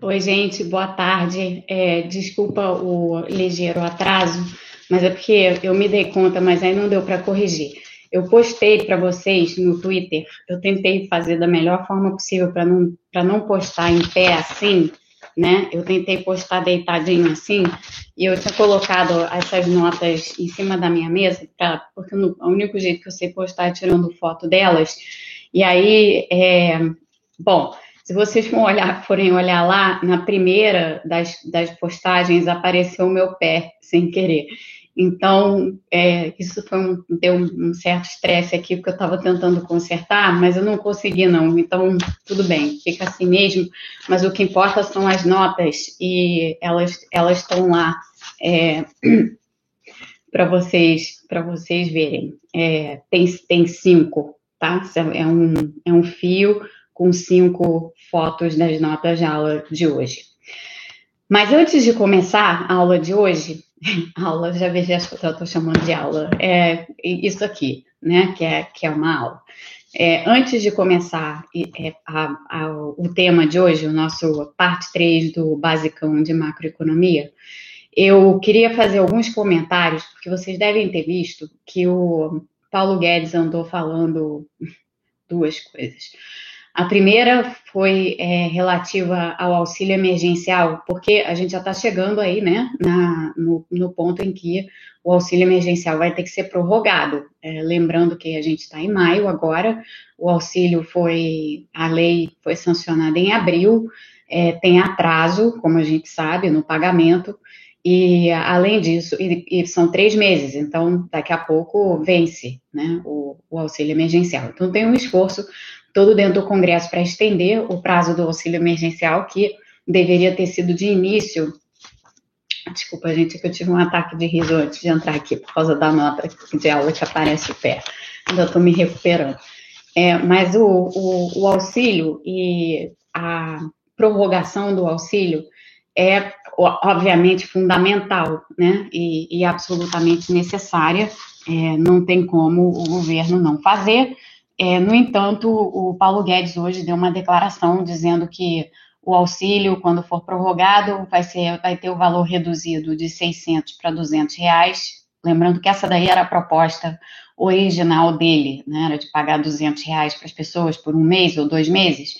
Oi, gente, boa tarde. É, desculpa o ligeiro atraso, mas é porque eu me dei conta, mas aí não deu para corrigir. Eu postei para vocês no Twitter, eu tentei fazer da melhor forma possível para não, não postar em pé assim, né? Eu tentei postar deitadinho assim, e eu tinha colocado essas notas em cima da minha mesa, pra, porque no, o único jeito que eu sei postar é tirando foto delas. E aí, é, bom, se vocês olhar, forem olhar lá, na primeira das, das postagens apareceu o meu pé, sem querer. Então, é, isso foi um, deu um, certo estresse aqui, porque eu estava tentando consertar, mas eu não consegui, não. Então, tudo bem, fica assim mesmo. Mas o que importa são as notas, e elas elas estão lá é, para vocês para vocês verem. É, tem, tem cinco, tá? É um, é um fio com cinco fotos das notas de aula de hoje. Mas antes de começar a aula de hoje, aula, já vejo que eu estou chamando de aula, é isso aqui, né, que é, que é uma aula. É, antes de começar é, a, a, o tema de hoje, o nosso parte 3 do Basicão de Macroeconomia, eu queria fazer alguns comentários, porque vocês devem ter visto que o Paulo Guedes andou falando duas coisas. A primeira foi é, relativa ao auxílio emergencial, porque a gente já está chegando aí, né, na, no, no, ponto em que o auxílio emergencial vai ter que ser prorrogado. É, lembrando que a gente está em maio agora, o auxílio foi, a lei foi sancionada em abril, é, tem atraso, como a gente sabe, no pagamento, e além disso, e, e, são três meses, então daqui a pouco vence né, o, o auxílio emergencial. Então tem um esforço todo dentro do Congresso para estender o prazo do auxílio emergencial, que deveria ter sido de início. Desculpa, gente, é que eu tive um ataque de riso antes de entrar aqui, por causa da nota de aula que aparece o pé. Ainda estou me recuperando. É, mas o, o, o auxílio e a prorrogação do auxílio é, obviamente, fundamental, né, e, e absolutamente necessária. É, não tem como o governo não fazer. É, no entanto, o Paulo Guedes hoje deu uma declaração dizendo que o auxílio, quando for prorrogado, vai, ser, vai ter o valor reduzido de 600 para 200 reais. Lembrando que essa daí era a proposta original dele, né, era de pagar 200 reais para as pessoas por um mês ou dois meses,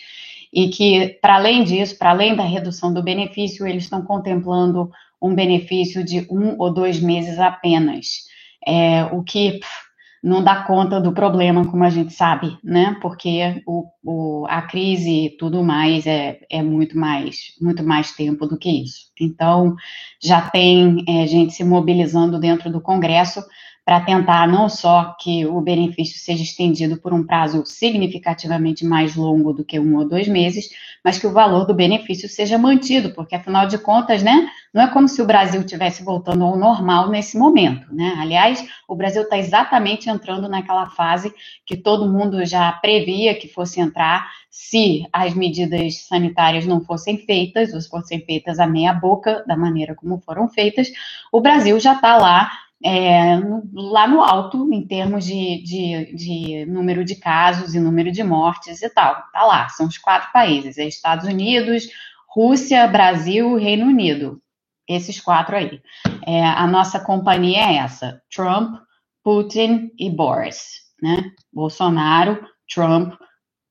e que, para além disso, para além da redução do benefício, eles estão contemplando um benefício de um ou dois meses apenas, é, o que pff, não dá conta do problema, como a gente sabe, né? Porque o, o, a crise e tudo mais é, é muito mais muito mais tempo do que isso. Então, já tem é, gente se mobilizando dentro do Congresso para tentar não só que o benefício seja estendido por um prazo significativamente mais longo do que um ou dois meses, mas que o valor do benefício seja mantido, porque afinal de contas, né, não é como se o Brasil estivesse voltando ao normal nesse momento, né? Aliás, o Brasil está exatamente entrando naquela fase que todo mundo já previa que fosse entrar se as medidas sanitárias não fossem feitas, ou se fossem feitas a meia boca, da maneira como foram feitas, o Brasil já está lá é, lá no alto, em termos de, de, de, número de casos e número de mortes e tal. Tá lá, são os quatro países: é Estados Unidos, Rússia, Brasil Reino Unido. Esses quatro aí. É, a nossa companhia é essa: Trump, Putin e Boris. Né? Bolsonaro, Trump,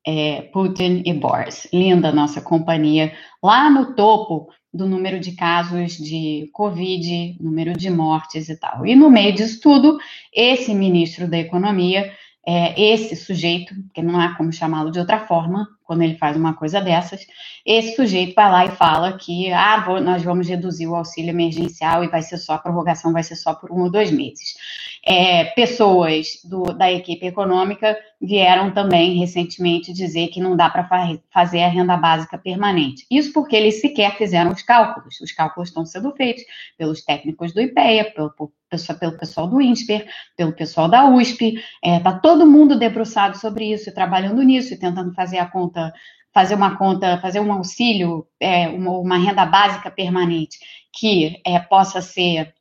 é, Putin e Boris. Linda nossa companhia. Lá no topo do número de casos de Covid, número de mortes e tal. E no meio disso tudo, esse ministro da Economia, é, esse sujeito, que não há como chamá-lo de outra forma, quando ele faz uma coisa dessas, esse sujeito vai lá e fala que ah, vou, nós vamos reduzir o auxílio emergencial e vai ser só, a prorrogação vai ser só por um ou dois meses. É, pessoas do, da equipe econômica vieram também recentemente dizer que não dá para fa fazer a renda básica permanente. Isso porque eles sequer fizeram os cálculos. Os cálculos estão sendo feitos pelos técnicos do IPEA, pelo, pelo pessoal do INSPER, pelo pessoal da USP. Está é, tá todo mundo debruçado sobre isso trabalhando nisso e tentando fazer a conta conta, fazer uma conta, fazer um auxílio, é, uma, uma, renda básica permanente que é, possa ser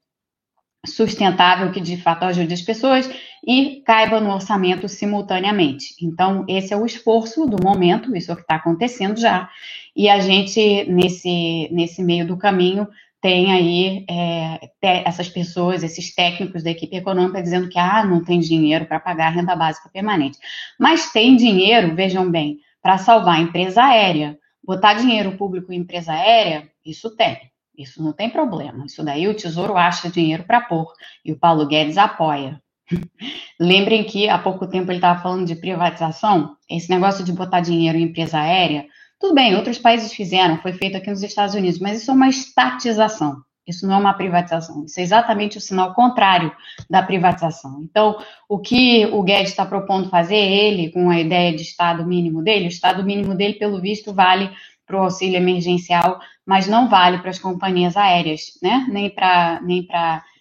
sustentável que de fato ajude as pessoas e caiba no orçamento simultaneamente. Então, esse é o esforço do momento, isso é o que está acontecendo já, e a gente, nesse, nesse meio do caminho, tem aí é, essas pessoas, esses técnicos da equipe econômica dizendo que ah, não tem dinheiro para pagar a renda básica permanente. Mas tem dinheiro, vejam bem, para salvar a empresa aérea. Botar dinheiro público em empresa aérea, isso tem. Isso não tem problema. Isso daí o Tesouro acha dinheiro para pôr e o Paulo Guedes apoia. Lembrem que há pouco tempo ele estava falando de privatização. Esse negócio de botar dinheiro em empresa aérea, tudo bem, outros países fizeram, foi feito aqui nos Estados Unidos, mas isso é uma estatização. Isso não é uma privatização. Isso é exatamente o sinal contrário da privatização. Então, o que o Guedes está propondo fazer, ele, com a ideia de Estado mínimo dele, o Estado mínimo dele, pelo visto, vale para o auxílio emergencial, mas não vale para as companhias aéreas, né? Nem para nem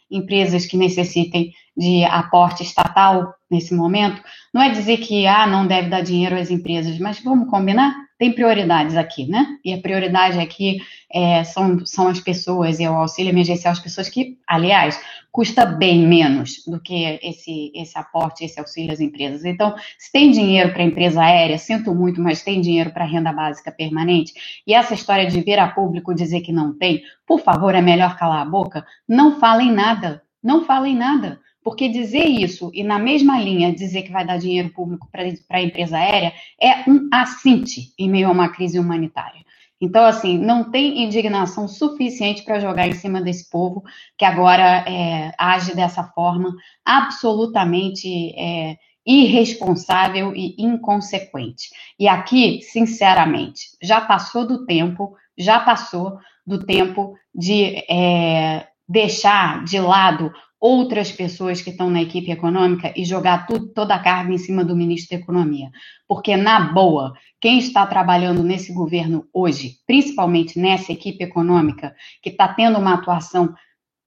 empresas que necessitem de aporte estatal nesse momento. Não é dizer que ah, não deve dar dinheiro às empresas, mas vamos combinar? Tem prioridades aqui, né? E a prioridade aqui é, são, são as pessoas, e o auxílio emergencial às pessoas que, aliás, custa bem menos do que esse, esse aporte, esse auxílio às empresas. Então, se tem dinheiro para empresa aérea, sinto muito, mas tem dinheiro para renda básica permanente, e essa história de vir a público dizer que não tem, por favor, é melhor calar a boca, não falem nada, não falem nada. Porque dizer isso e, na mesma linha, dizer que vai dar dinheiro público para a empresa aérea é um assinte em meio a uma crise humanitária. Então, assim, não tem indignação suficiente para jogar em cima desse povo que agora é, age dessa forma absolutamente é, irresponsável e inconsequente. E aqui, sinceramente, já passou do tempo, já passou do tempo de é, deixar de lado outras pessoas que estão na equipe econômica e jogar tudo, toda a carga em cima do ministro da Economia. Porque, na boa, quem está trabalhando nesse governo hoje, principalmente nessa equipe econômica, que está tendo uma atuação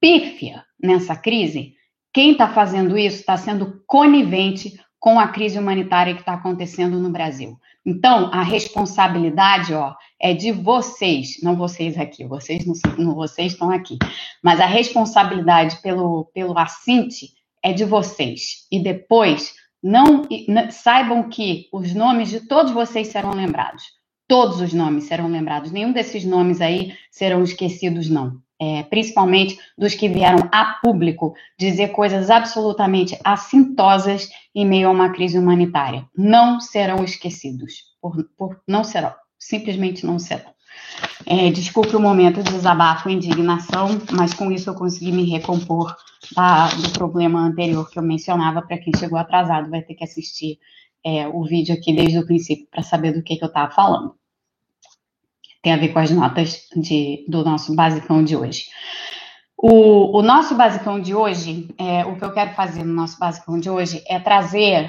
pífia nessa crise, quem está fazendo isso está sendo conivente com a crise humanitária que está acontecendo no Brasil. Então, a responsabilidade, ó, é de vocês, não vocês aqui, vocês não, não vocês estão aqui, mas a responsabilidade pelo pelo assinte é de vocês. E depois não, não saibam que os nomes de todos vocês serão lembrados. Todos os nomes serão lembrados. Nenhum desses nomes aí serão esquecidos, não é, principalmente dos que vieram a público dizer coisas absolutamente assintosas em meio a uma crise humanitária. Não serão esquecidos, por, por não serão, simplesmente não serão. É, desculpe o momento de desabafo e indignação, mas com isso eu consegui me recompor da, do problema anterior que eu mencionava. Para quem chegou atrasado, vai ter que assistir é, o vídeo aqui desde o princípio para saber do que, que eu estava falando tem a ver com as notas de, do nosso basicão de hoje. O, o nosso basicão de hoje, é, o que eu quero fazer no nosso basicão de hoje é trazer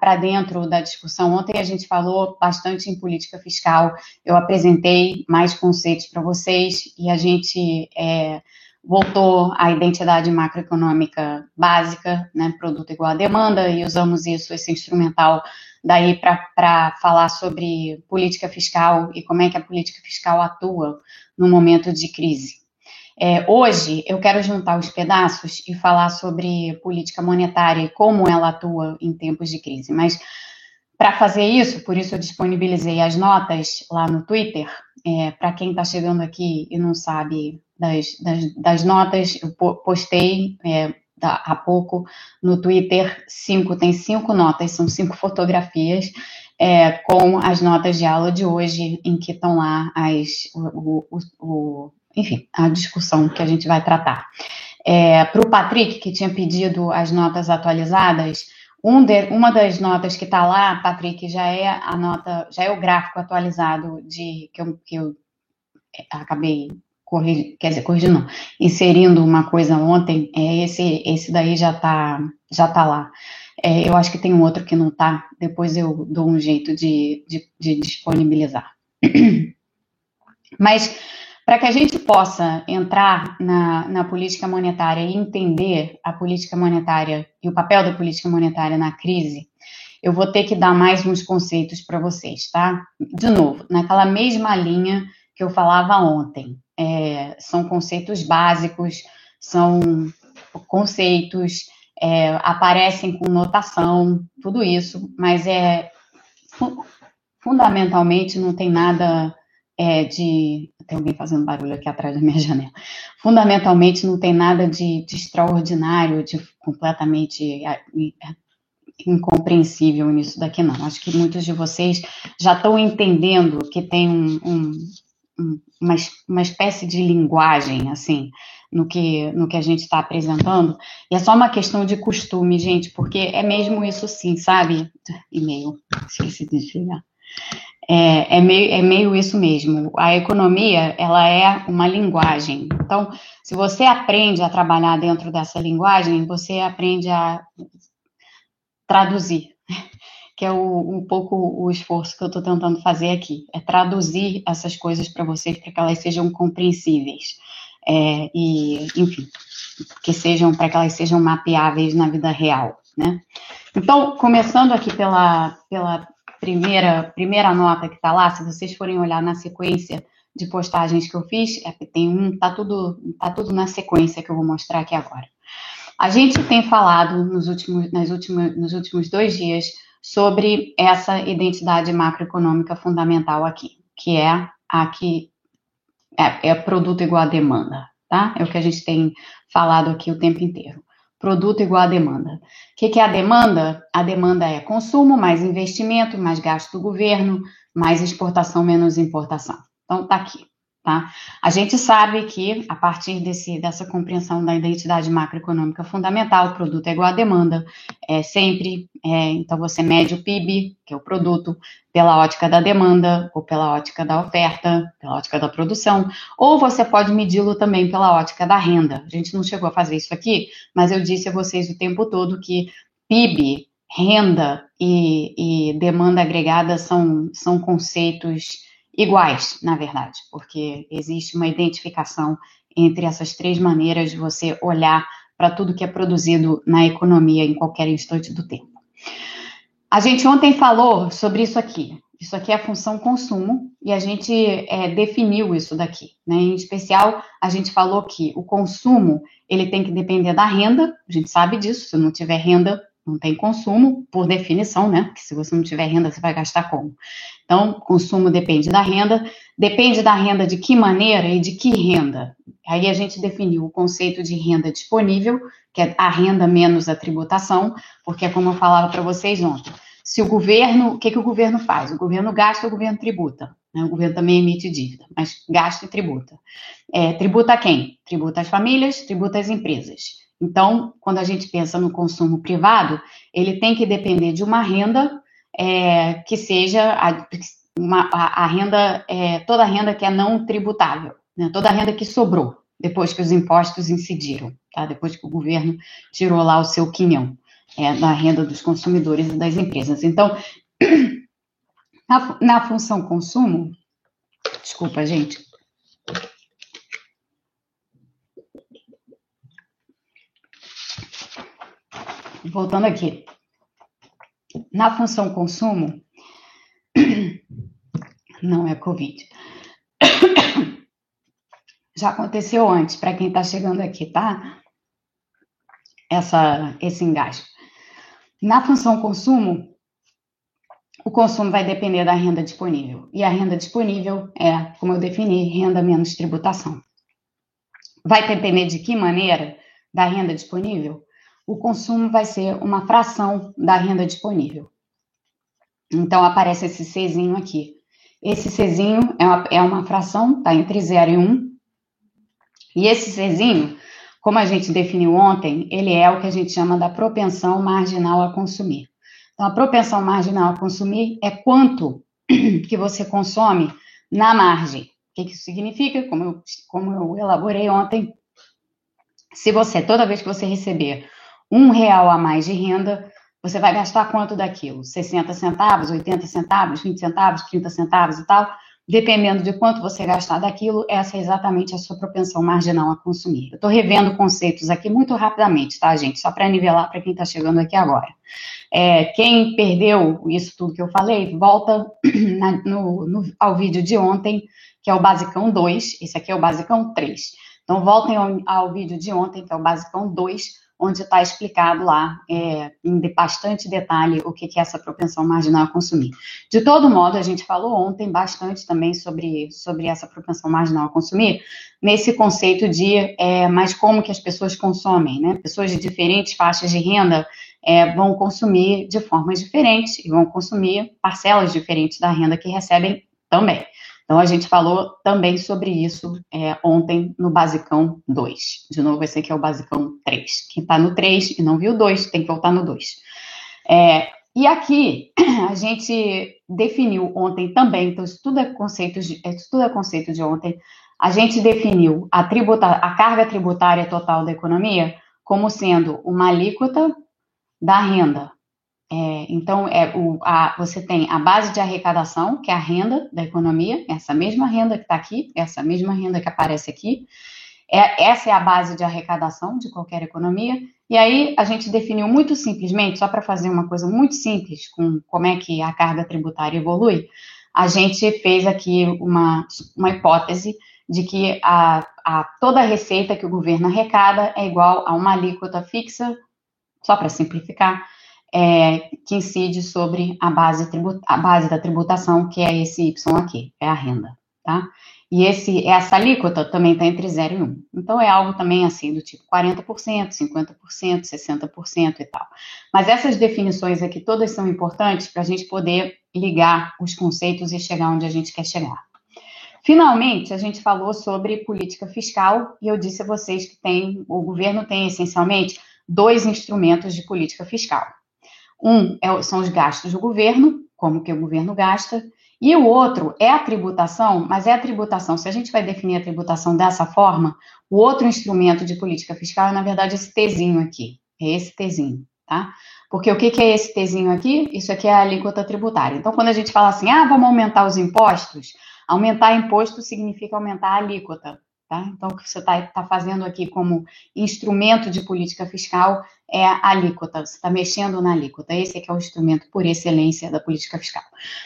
para dentro da discussão. Ontem a gente falou bastante em política fiscal, eu apresentei mais conceitos para vocês e a gente é, voltou à identidade macroeconômica básica, né, produto igual a demanda, e usamos isso, esse instrumental daí para falar sobre política fiscal e como é que a política fiscal atua no momento de crise. É, hoje eu quero juntar os pedaços e falar sobre política monetária e como ela atua em tempos de crise. Mas para fazer isso, por isso eu disponibilizei as notas lá no Twitter. É, para quem está chegando aqui e não sabe das, das, das notas, eu postei é, há pouco no Twitter, cinco, tem cinco notas, são cinco fotografias é, com as notas de aula de hoje, em que estão lá as, o, o, o, enfim, a discussão que a gente vai tratar. É, Para o Patrick, que tinha pedido as notas atualizadas, um de, uma das notas que está lá, Patrick, já é a nota, já é o gráfico atualizado de que eu, que eu acabei corrigir, quer dizer, corrigindo não, inserindo uma coisa ontem, é, esse, esse daí já está já tá lá. É, eu acho que tem um outro que não está, depois eu dou um jeito de, de, de disponibilizar. Mas para que a gente possa entrar na, na política monetária e entender a política monetária e o papel da política monetária na crise, eu vou ter que dar mais uns conceitos para vocês, tá? De novo, naquela mesma linha que eu falava ontem. É, são conceitos básicos, são conceitos, é, aparecem com notação, tudo isso, mas é fundamentalmente não tem nada é, de. Tem alguém fazendo barulho aqui atrás da minha janela. Fundamentalmente não tem nada de, de extraordinário, de completamente é, incompreensível nisso daqui, não. Acho que muitos de vocês já estão entendendo que tem um, um, uma, uma espécie de linguagem, assim, no que, no que a gente está apresentando. E é só uma questão de costume, gente, porque é mesmo isso sim, sabe? E-mail, esqueci de desligar. É, é, meio, é meio isso mesmo. A economia, ela é uma linguagem. Então, se você aprende a trabalhar dentro dessa linguagem, você aprende a traduzir, que é o, um pouco o esforço que eu estou tentando fazer aqui. É traduzir essas coisas para vocês, para que elas sejam compreensíveis. É, e, enfim, que sejam, para que elas sejam mapeáveis na vida real, né? Então, começando aqui pela, pela primeira, primeira nota que está lá, se vocês forem olhar na sequência de postagens que eu fiz, é, tem um, tá tudo, tá tudo na sequência que eu vou mostrar aqui agora. A gente tem falado nos últimos, nas últimos, nos últimos dois dias sobre essa identidade macroeconômica fundamental aqui, que é a que é, é produto igual a demanda, tá? É o que a gente tem falado aqui o tempo inteiro produto igual a demanda. O que, é a demanda? A demanda é consumo, mais investimento, mais gasto do governo, mais exportação, menos importação. Então, tá aqui. Tá? A gente sabe que, a partir desse, dessa compreensão da identidade macroeconômica fundamental, o produto é igual à demanda, é sempre, é, então você mede o PIB, que é o produto, pela ótica da demanda, ou pela ótica da oferta, pela ótica da produção, ou você pode medi-lo também pela ótica da renda. A gente não chegou a fazer isso aqui, mas eu disse a vocês o tempo todo que PIB, renda e, e demanda agregada são, são conceitos iguais, na verdade, porque existe uma identificação entre essas três maneiras de você olhar para tudo que é produzido na economia em qualquer instante do tempo. A gente ontem falou sobre isso aqui. Isso aqui é a função consumo e a gente é, definiu isso daqui. Né? Em especial, a gente falou que o consumo ele tem que depender da renda. A gente sabe disso. Se não tiver renda, não tem consumo, por definição, né? Porque se você não tiver renda, você vai gastar como? Então, consumo depende da renda, depende da renda de que maneira e de que renda. Aí a gente definiu o conceito de renda disponível, que é a renda menos a tributação, porque é como eu falava para vocês ontem. Se o governo, o que, que o governo faz? O governo gasta, o governo tributa. Né? O governo também emite dívida, mas gasta e tributa. É, tributa quem? Tributa as famílias, tributa as empresas. Então, quando a gente pensa no consumo privado, ele tem que depender de uma renda é, que seja a, uma, a, a renda, é, toda a renda que é não tributável, né? toda a renda que sobrou depois que os impostos incidiram, tá? depois que o governo tirou lá o seu quinhão é, da renda dos consumidores e das empresas. Então, na, na função consumo, desculpa, gente, voltando aqui. Na função consumo, não é Covid. Já aconteceu antes, para quem está chegando aqui, tá? Essa, esse engajo. Na função consumo, o consumo vai depender da renda disponível. E a renda disponível é, como eu defini, renda menos tributação. Vai depender de que maneira da renda disponível? O consumo vai ser uma fração da renda disponível. Então, aparece esse Czinho aqui. Esse Czinho é uma, é uma fração, está entre 0 e 1. Um, e esse Czinho, como a gente definiu ontem, ele é o que a gente chama da propensão marginal a consumir. Então, a propensão marginal a consumir é quanto que você consome na margem. O que, que isso significa? Como eu, como eu elaborei ontem, se você, toda vez que você receber um real a mais de renda, você vai gastar quanto daquilo? 60 centavos, 80 centavos, 20 centavos, 30 centavos e tal? Dependendo de quanto você gastar daquilo, essa é exatamente a sua propensão marginal a consumir. Eu estou revendo conceitos aqui muito rapidamente, tá, gente? Só para nivelar para quem está chegando aqui agora. É, quem perdeu isso tudo que eu falei, volta na, no, no, ao vídeo de ontem, que é o Basicão 2, esse aqui é o Basicão 3. Então, voltem ao, ao vídeo de ontem, que é o Basicão 2, onde está explicado lá é, em bastante detalhe o que, é essa propensão marginal a consumir. De todo modo, a gente falou ontem bastante também sobre, sobre essa propensão marginal a consumir, nesse conceito de é, como que as pessoas consomem, né? Pessoas de diferentes faixas de renda é, vão consumir de formas diferentes e vão consumir parcelas diferentes da renda que recebem também. Então, a gente falou também sobre isso é, ontem no Basicão 2. De novo, esse aqui é o Basicão 3. Quem está no 3 e não viu o 2, tem que voltar no 2. É, e aqui, a gente definiu ontem também, então isso tudo é conceito de, isso tudo é conceito de ontem, a gente definiu a, tributa, a carga tributária total da economia como sendo uma alíquota da renda é, então, é o, a, você tem a base de arrecadação, que é a renda da economia, essa mesma renda que está aqui, essa mesma renda que aparece aqui. É, essa é a base de arrecadação de qualquer economia. E aí a gente definiu muito simplesmente, só para fazer uma coisa muito simples com como é que a carga tributária evolui, a gente fez aqui uma, uma hipótese de que a, a, toda a receita que o governo arrecada é igual a uma alíquota fixa, só para simplificar, é, que incide sobre a base, a base da tributação, que é esse Y aqui, é a renda, tá? E esse, essa alíquota também está entre 0 e 1. Então, é algo também assim, do tipo 40%, 50%, 60% e tal. Mas essas definições aqui todas são importantes para a gente poder ligar os conceitos e chegar onde a gente quer chegar. Finalmente, a gente falou sobre política fiscal e eu disse a vocês que tem, o governo tem essencialmente dois instrumentos de política fiscal. Um é, são os gastos do governo, como que o governo gasta, e o outro é a tributação, mas é a tributação. Se a gente vai definir a tributação dessa forma, o outro instrumento de política fiscal é, na verdade, esse Tzinho aqui. É esse Tzinho, tá? Porque o que, que é esse Tzinho aqui? Isso aqui é a alíquota tributária. Então, quando a gente fala assim, ah, vamos aumentar os impostos, aumentar imposto significa aumentar a alíquota. Tá? Então, o que você está tá fazendo aqui como instrumento de política fiscal é a alíquota, você está mexendo na alíquota. Esse é que é o instrumento por excelência da política fiscal.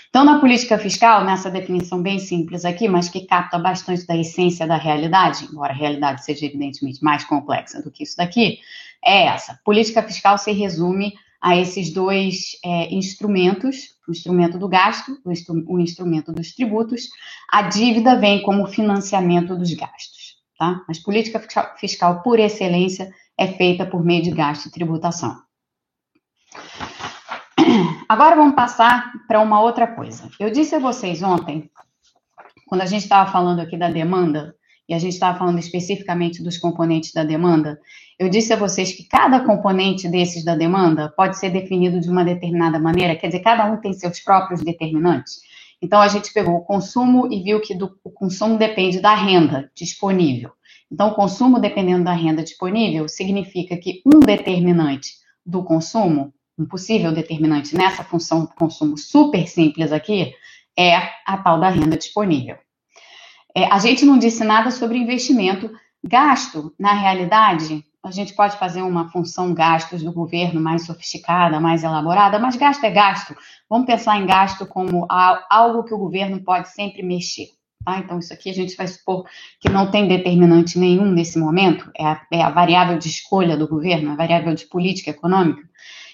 Então, na política fiscal, nessa definição bem simples aqui, mas que capta bastante da essência da realidade, embora a realidade seja evidentemente mais complexa do que isso daqui, é essa. Política fiscal se resume a esses dois é, instrumentos, o instrumento do gasto, o, instru o, instrumento dos tributos, a dívida vem como financiamento dos gastos, tá? Mas política fiscal, por excelência é feita por meio de gasto e tributação. Agora vamos passar para uma outra coisa. Eu disse a vocês ontem, quando a gente estava falando aqui da demanda, e a gente estava falando especificamente dos componentes da demanda, eu disse a vocês que cada componente desses da demanda pode ser definido de uma determinada maneira, quer dizer, cada um tem seus próprios determinantes. Então, a gente pegou o consumo e viu que do, o consumo depende da renda disponível. Então, o consumo dependendo da renda disponível significa que um determinante do consumo, um possível determinante nessa função consumo super simples aqui, é a tal da renda disponível. É, a gente não disse nada sobre investimento. Gasto, na realidade, a gente pode fazer uma função gastos do governo mais sofisticada, mais elaborada, mas gasto é gasto. Vamos pensar em gasto como algo que o governo pode sempre mexer. Tá? Então, isso aqui a gente vai supor que não tem determinante nenhum nesse momento, é a, é a variável de escolha do governo, a variável de política econômica.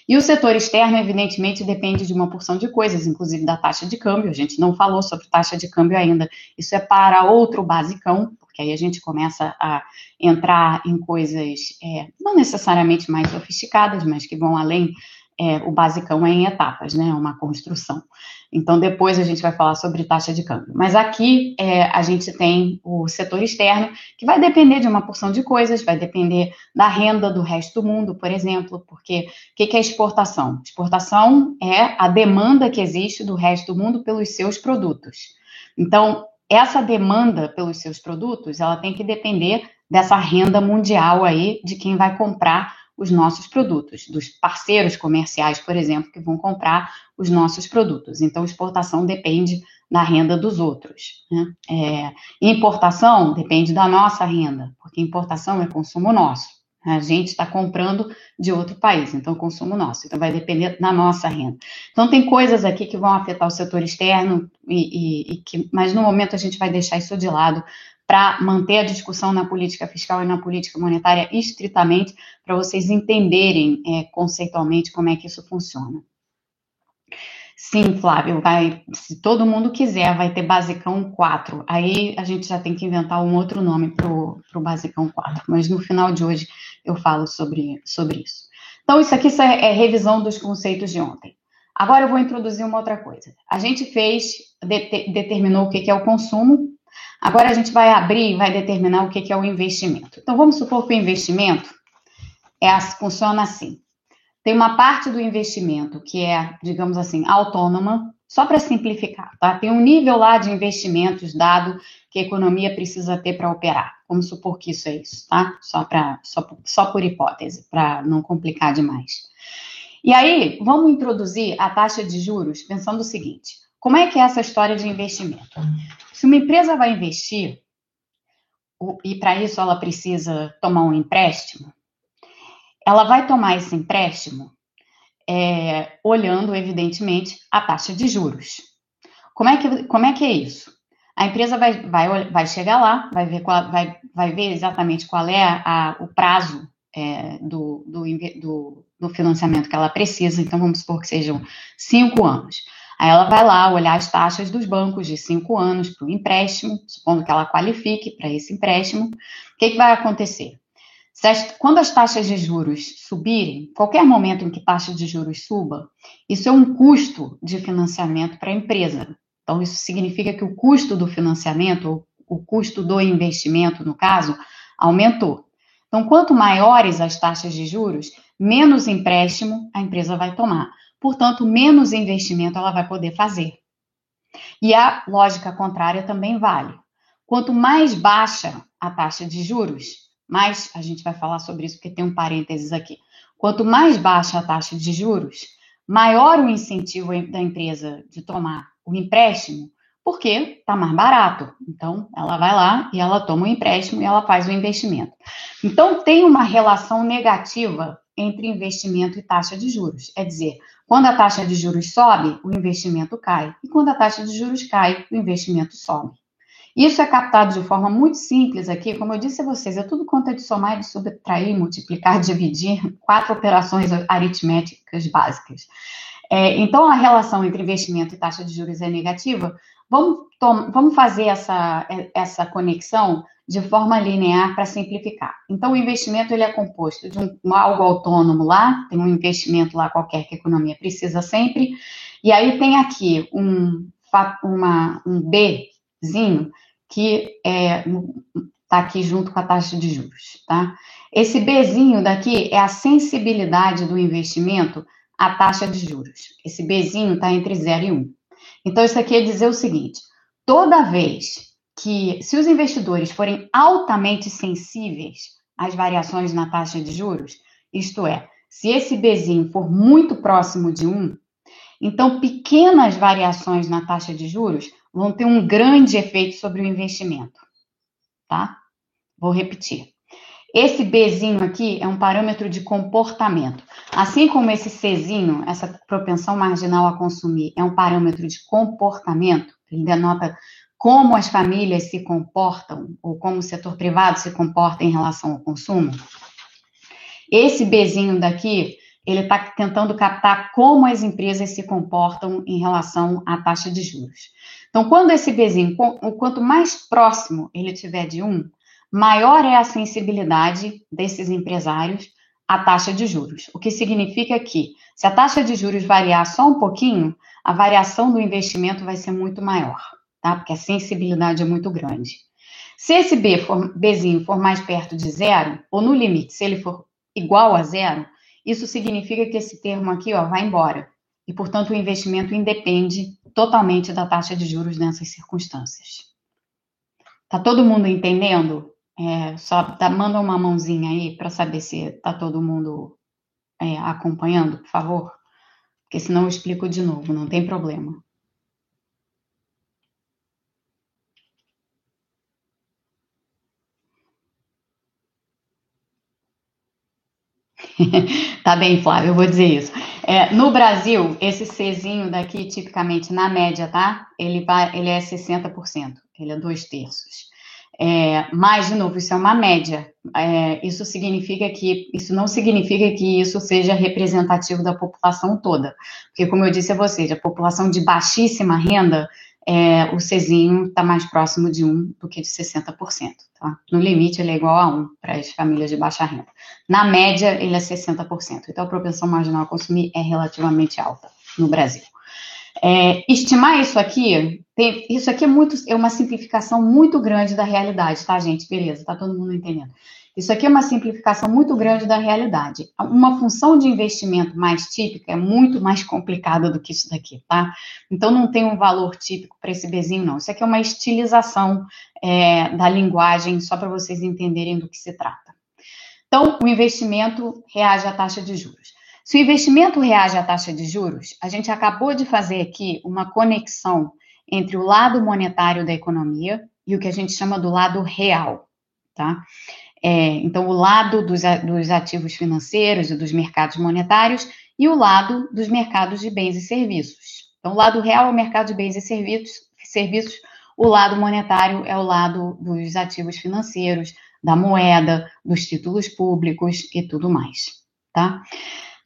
E o setor externo, evidentemente, depende de uma porção de coisas, inclusive da taxa de câmbio. A gente não falou sobre taxa de câmbio ainda. Isso é para outro basicão, porque aí a gente começa a entrar em coisas é, não necessariamente mais sofisticadas, mas que vão além é, o basicão é em etapas, né? Uma construção. Então, depois a gente vai falar sobre taxa de câmbio. Mas aqui é, a gente tem o setor externo, que vai depender de uma porção de coisas, vai depender da renda do resto do mundo, por exemplo, porque o que, que é exportação? Exportação é a demanda que existe do resto do mundo pelos seus produtos. Então, essa demanda pelos seus produtos, ela tem que depender dessa renda mundial aí de quem vai comprar os nossos produtos, dos parceiros comerciais, por exemplo, que vão comprar os nossos produtos. Então, exportação depende da renda dos outros. Né? É, importação depende da nossa renda, porque importação é consumo nosso. A gente está comprando de outro país, então consumo nosso. Então vai depender da nossa renda. Então tem coisas aqui que vão afetar o setor externo, e, e, e que, mas no momento a gente vai deixar isso de lado para manter a discussão na política fiscal e na política monetária estritamente, para vocês entenderem é, conceitualmente como é que isso funciona. Sim, Flávio, vai, se todo mundo quiser, vai ter Basicão 4. Aí a gente já tem que inventar um outro nome para o Basicão 4, mas no final de hoje eu falo sobre, sobre isso. Então, isso aqui isso é, é revisão dos conceitos de ontem. Agora eu vou introduzir uma outra coisa. A gente fez, de, determinou o que, é o consumo, agora a gente vai abrir e vai determinar o que, que é o investimento. Então, vamos supor que o investimento é, funciona assim tem uma parte do investimento que é, digamos assim, autônoma, só para simplificar, tá? Tem um nível lá de investimentos dado que a economia precisa ter para operar. Vamos supor que isso é isso, tá? Só, pra, só, só por hipótese, para não complicar demais. E aí, vamos introduzir a taxa de juros pensando o seguinte: como é que é essa história de investimento? Se uma empresa vai investir, e para isso ela precisa tomar um empréstimo, ela vai tomar esse empréstimo é, olhando, evidentemente, a taxa de juros. Como é que, como é, que é isso? A empresa vai, vai, vai chegar lá, vai ver, qual, vai, vai ver exatamente qual é a, o prazo é, do, do, do, do, financiamento que ela precisa, então vamos supor que sejam cinco anos. Aí ela vai lá olhar as taxas dos bancos de cinco anos para o empréstimo, supondo que ela qualifique para esse empréstimo. O que, que vai acontecer? As, quando as taxas de juros subirem, qualquer momento em que taxa de juros suba, isso é um custo de financiamento para a empresa. Então, isso significa que o custo do financiamento, o custo do investimento, no caso, aumentou. Então, quanto maiores as taxas de juros, menos empréstimo a empresa vai tomar. Portanto, menos investimento ela vai poder fazer. E a lógica contrária também vale. Quanto mais baixa a taxa de juros, mais a gente vai falar sobre isso porque tem um parênteses aqui. Quanto mais baixa a taxa de juros, maior o incentivo da empresa de tomar o empréstimo, porque está mais barato. Então, ela vai lá e ela toma o empréstimo e ela faz o investimento. Então, tem uma relação negativa entre investimento e taxa de juros. É dizer, quando a taxa de juros sobe, o investimento cai. E quando a taxa de juros cai, o investimento sobe. Isso é captado de forma muito simples aqui, como eu disse a vocês, é tudo conta de somar, de subtrair, multiplicar, dividir, quatro operações aritméticas básicas. É, então, a relação entre investimento e taxa de juros é negativa. Vamos, vamos fazer essa, essa conexão de forma linear para simplificar. Então, o investimento ele é composto de um, algo autônomo lá, tem um investimento lá qualquer que a economia precisa sempre, e aí tem aqui um, uma, um Bzinho que está é, aqui junto com a taxa de juros, tá? Esse Bzinho daqui é a sensibilidade do investimento à taxa de juros. Esse Bzinho está entre 0 e 1. Um. Então, isso aqui é dizer o seguinte: toda vez que, se os investidores forem altamente sensíveis às variações na taxa de juros, isto é, se esse Bzinho for muito próximo de 1, então pequenas variações na taxa de juros vão ter um grande efeito sobre o investimento, tá? Vou repetir. Esse Bzinho aqui é um parâmetro de comportamento. Assim como esse Czinho, essa propensão marginal a consumir, é um parâmetro de comportamento, ele denota como as famílias se comportam, ou como o setor privado se comporta em relação ao consumo. Esse Bzinho daqui, ele está tentando captar como as empresas se comportam em relação à taxa de juros. Então, quando esse Bzinho, quanto mais próximo ele tiver de 1, maior é a sensibilidade desses empresários à taxa de juros. O que significa que, se a taxa de juros variar só um pouquinho, a variação do investimento vai ser muito maior, tá? Porque a sensibilidade é muito grande. Se esse B for, Bzinho for mais perto de zero, ou no limite, se ele for igual a zero, isso significa que esse termo aqui ó, vai embora e, portanto, o investimento independe totalmente da taxa de juros nessas circunstâncias. Tá todo mundo entendendo? É, só tá, manda uma mãozinha aí para saber se tá todo mundo é, acompanhando, por favor. Porque senão eu explico de novo, não tem problema. tá bem, Flávio, eu vou dizer isso. É, no Brasil, esse Czinho daqui, tipicamente, na média, tá? Ele, ele é 60%, ele é dois terços. É, mas, de novo, isso é uma média. É, isso significa que isso não significa que isso seja representativo da população toda. Porque, como eu disse a vocês, a população de baixíssima renda, é, o Cezinho está mais próximo de 1 do que de 60%. Tá? No limite, ele é igual a 1 para as famílias de baixa renda. Na média, ele é 60%. Então, a propensão marginal a consumir é relativamente alta no Brasil. É, estimar isso aqui, tem, isso aqui é muito, é uma simplificação muito grande da realidade, tá, gente? Beleza, tá todo mundo entendendo. Isso aqui é uma simplificação muito grande da realidade. Uma função de investimento mais típica é muito mais complicada do que isso daqui, tá? Então não tem um valor típico para esse bezinho, não. Isso aqui é uma estilização é, da linguagem, só para vocês entenderem do que se trata. Então, o investimento reage à taxa de juros. Se o investimento reage à taxa de juros, a gente acabou de fazer aqui uma conexão entre o lado monetário da economia e o que a gente chama do lado real, tá? É, então, o lado dos, dos ativos financeiros e dos mercados monetários e o lado dos mercados de bens e serviços. Então, o lado real é o mercado de bens e serviços, serviços o lado monetário é o lado dos ativos financeiros, da moeda, dos títulos públicos e tudo mais, tá?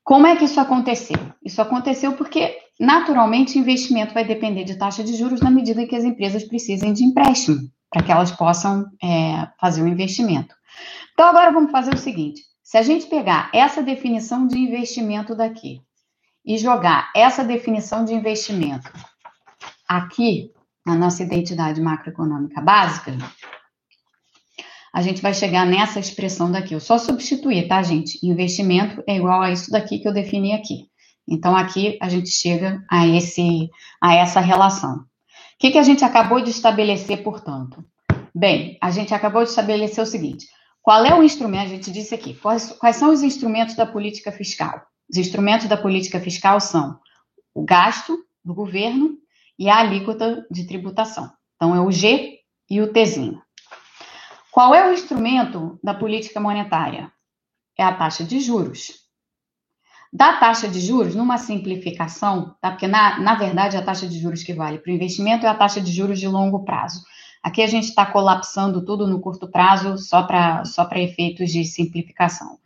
Como é que isso aconteceu? Isso aconteceu porque, naturalmente, investimento vai depender de taxa de juros na medida em que as empresas precisem de empréstimo para que elas possam é, fazer o investimento. Então, agora vamos fazer o seguinte: se a gente pegar essa definição de investimento daqui e jogar essa definição de investimento aqui na nossa identidade macroeconômica básica, a gente vai chegar nessa expressão daqui. Eu só substituir, tá, gente? Investimento é igual a isso daqui que eu defini aqui. Então, aqui a gente chega a, esse, a essa relação. O que, que a gente acabou de estabelecer, portanto? Bem, a gente acabou de estabelecer o seguinte: qual é o instrumento? A gente disse aqui, quais, quais são os instrumentos da política fiscal? Os instrumentos da política fiscal são o gasto do governo e a alíquota de tributação. Então, é o G e o Tzinho. Qual é o instrumento da política monetária? É a taxa de juros. Da taxa de juros, numa simplificação, tá? porque na, na verdade a taxa de juros que vale para o investimento é a taxa de juros de longo prazo. Aqui a gente está colapsando tudo no curto prazo só para só efeitos de simplificação.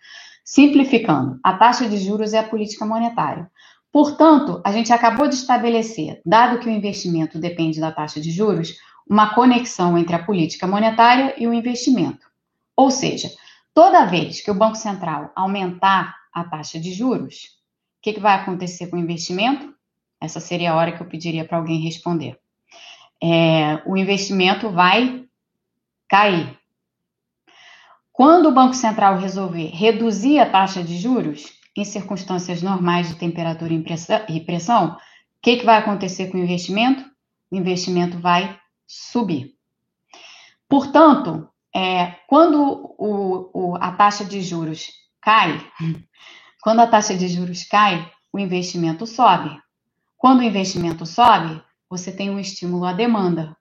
Simplificando, a taxa de juros é a política monetária. Portanto, a gente acabou de estabelecer, dado que o investimento depende da taxa de juros, uma conexão entre a política monetária e o investimento. Ou seja, toda vez que o Banco Central aumentar a taxa de juros, o que, que vai acontecer com o investimento? Essa seria a hora que eu pediria para alguém responder. É, o investimento vai cair. Quando o Banco Central resolver reduzir a taxa de juros, em circunstâncias normais de temperatura e pressão, o que, que vai acontecer com o investimento? O investimento vai subir. Portanto, é, quando o, o, a taxa de juros cai, quando a taxa de juros cai, o investimento sobe. Quando o investimento sobe, você tem um estímulo à demanda.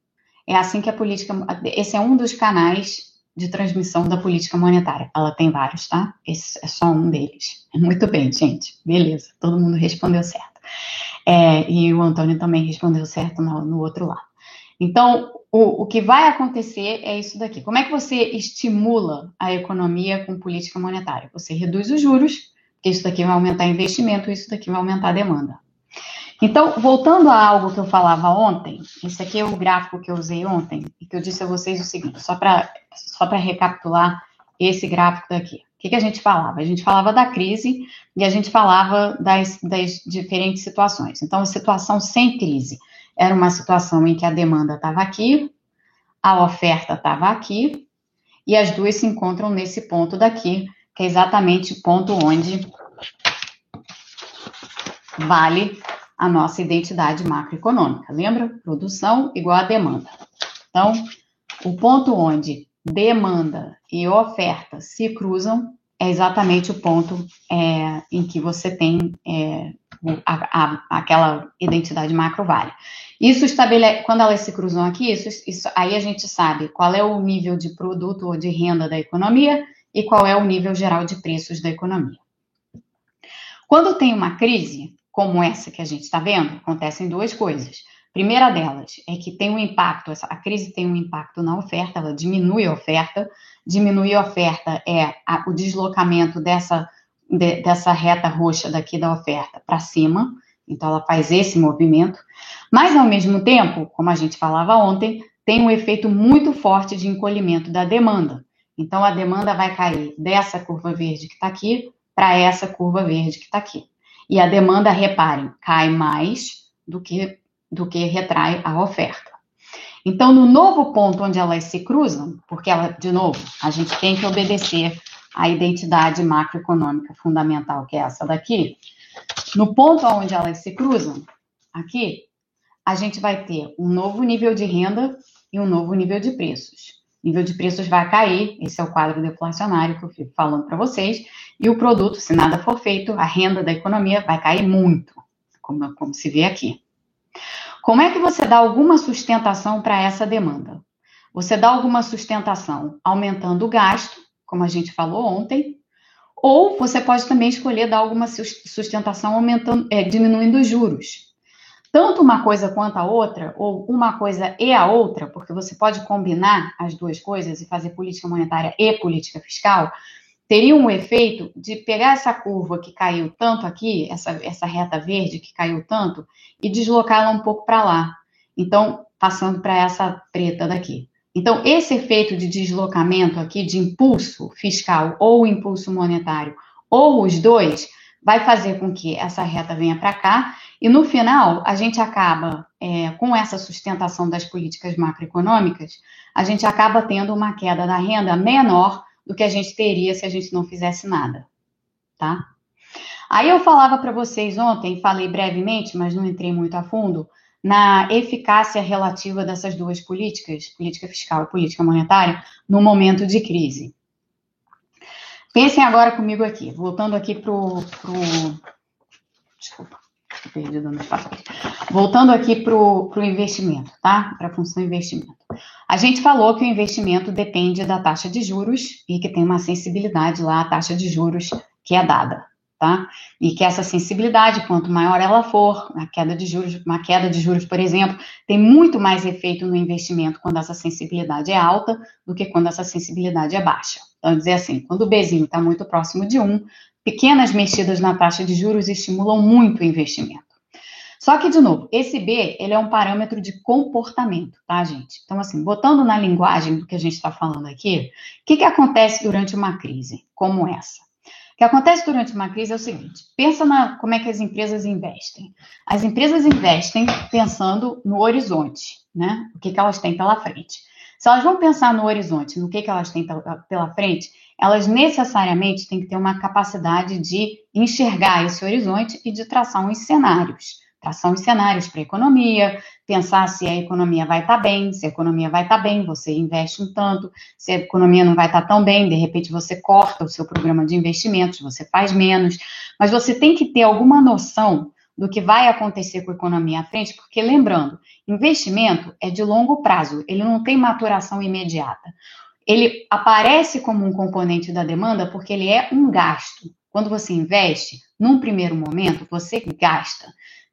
É assim que a política. Esse é um dos canais de transmissão da política monetária. Ela tem vários, tá? Esse é só um deles. Muito bem, gente. Beleza. Todo mundo respondeu certo. É, e o Antônio também respondeu certo no, no outro lado. Então, o, o que vai acontecer é isso daqui. Como é que você estimula a economia com política monetária? Você reduz os juros, porque isso daqui vai aumentar investimento, isso daqui vai aumentar a demanda. Então, voltando a algo que eu falava ontem, esse aqui é o gráfico que eu usei ontem, e que eu disse a vocês o seguinte, só para só recapitular esse gráfico daqui. O que, que, a gente falava? A gente falava da crise e a gente falava das, das diferentes situações. Então, a situação sem crise era uma situação em que a demanda estava aqui, a oferta estava aqui, e as duas se encontram nesse ponto daqui, que é exatamente o ponto onde vale a nossa identidade macroeconômica. Lembra? Produção igual a demanda. Então, o ponto onde demanda e oferta se cruzam é exatamente o ponto é, em que você tem é, a, a, aquela identidade macro vale. Isso estabelece, quando elas se cruzam aqui, isso, isso, aí a gente sabe qual é o nível de produto ou de renda da economia e qual é o nível geral de preços da economia. Quando tem uma crise, como essa que a gente está vendo, acontecem duas coisas. Primeira delas é que tem um impacto, a crise tem um impacto na oferta, ela diminui a oferta, diminuir a oferta é o deslocamento dessa, de, dessa reta roxa daqui da oferta para cima, então ela faz esse movimento, mas ao mesmo tempo, como a gente falava ontem, tem um efeito muito forte de encolhimento da demanda. Então a demanda vai cair dessa curva verde que está aqui para essa curva verde que está aqui. E a demanda, reparem, cai mais do que, do que retrai a oferta. Então, no novo ponto onde elas se cruzam, porque ela, de novo, a gente tem que obedecer à identidade macroeconômica fundamental, que é essa daqui, no ponto onde elas se cruzam, aqui, a gente vai ter um novo nível de renda e um novo nível de preços. O nível de preços vai cair, esse é o quadro deflacionário que eu fico falando para vocês, e o produto, se nada for feito, a renda da economia vai cair muito, como, como se vê aqui. Como é que você dá alguma sustentação para essa demanda? Você dá alguma sustentação aumentando o gasto, como a gente falou ontem, ou você pode também escolher dar alguma sustentação aumentando, é, diminuindo os juros. Tanto uma coisa quanto a outra, ou uma coisa e a outra, porque você pode combinar as duas coisas e fazer política monetária e política fiscal, teria um efeito de pegar essa curva que caiu tanto aqui, essa, essa reta verde que caiu tanto, e deslocá-la um pouco para lá. Então, passando para essa preta daqui. Então, esse efeito de deslocamento aqui, de impulso fiscal ou impulso monetário, ou os dois, vai fazer com que essa reta venha para cá, e no final, a gente acaba, é, com essa sustentação das políticas macroeconômicas, a gente acaba tendo uma queda da renda menor do que a gente teria se a gente não fizesse nada, tá? Aí eu falava para vocês ontem, falei brevemente, mas não entrei muito a fundo, na eficácia relativa dessas duas políticas, política fiscal e política monetária, no momento de crise. Pensem agora comigo aqui, voltando aqui para o. Desculpa, estou perdida no espaço. Voltando aqui para o investimento, tá? Para a função investimento. A gente falou que o investimento depende da taxa de juros e que tem uma sensibilidade lá, a taxa de juros que é dada, tá? E que essa sensibilidade, quanto maior ela for, a queda de juros, uma queda de juros, por exemplo, tem muito mais efeito no investimento quando essa sensibilidade é alta do que quando essa sensibilidade é baixa. Então, dizer assim, quando o Bzinho está muito próximo de 1, pequenas mexidas na taxa de juros estimulam muito o investimento. Só que, de novo, esse B, ele é um parâmetro de comportamento, tá, gente? Então, assim, botando na linguagem do que a gente está falando aqui, o que, que acontece durante uma crise como essa? O que acontece durante uma crise é o seguinte: pensa na como é que as empresas investem. As empresas investem pensando no horizonte, né? O que, que elas têm pela frente. Se elas vão pensar no horizonte, no que, que elas têm pela frente, elas necessariamente têm que ter uma capacidade de enxergar esse horizonte e de traçar uns cenários tração de cenários para a economia, pensar se a economia vai estar tá bem, se a economia vai estar tá bem, você investe um tanto, se a economia não vai estar tá tão bem, de repente você corta o seu programa de investimentos, você faz menos, mas você tem que ter alguma noção do que vai acontecer com a economia à frente, porque lembrando, investimento é de longo prazo, ele não tem maturação imediata. Ele aparece como um componente da demanda porque ele é um gasto. Quando você investe, num primeiro momento, você gasta.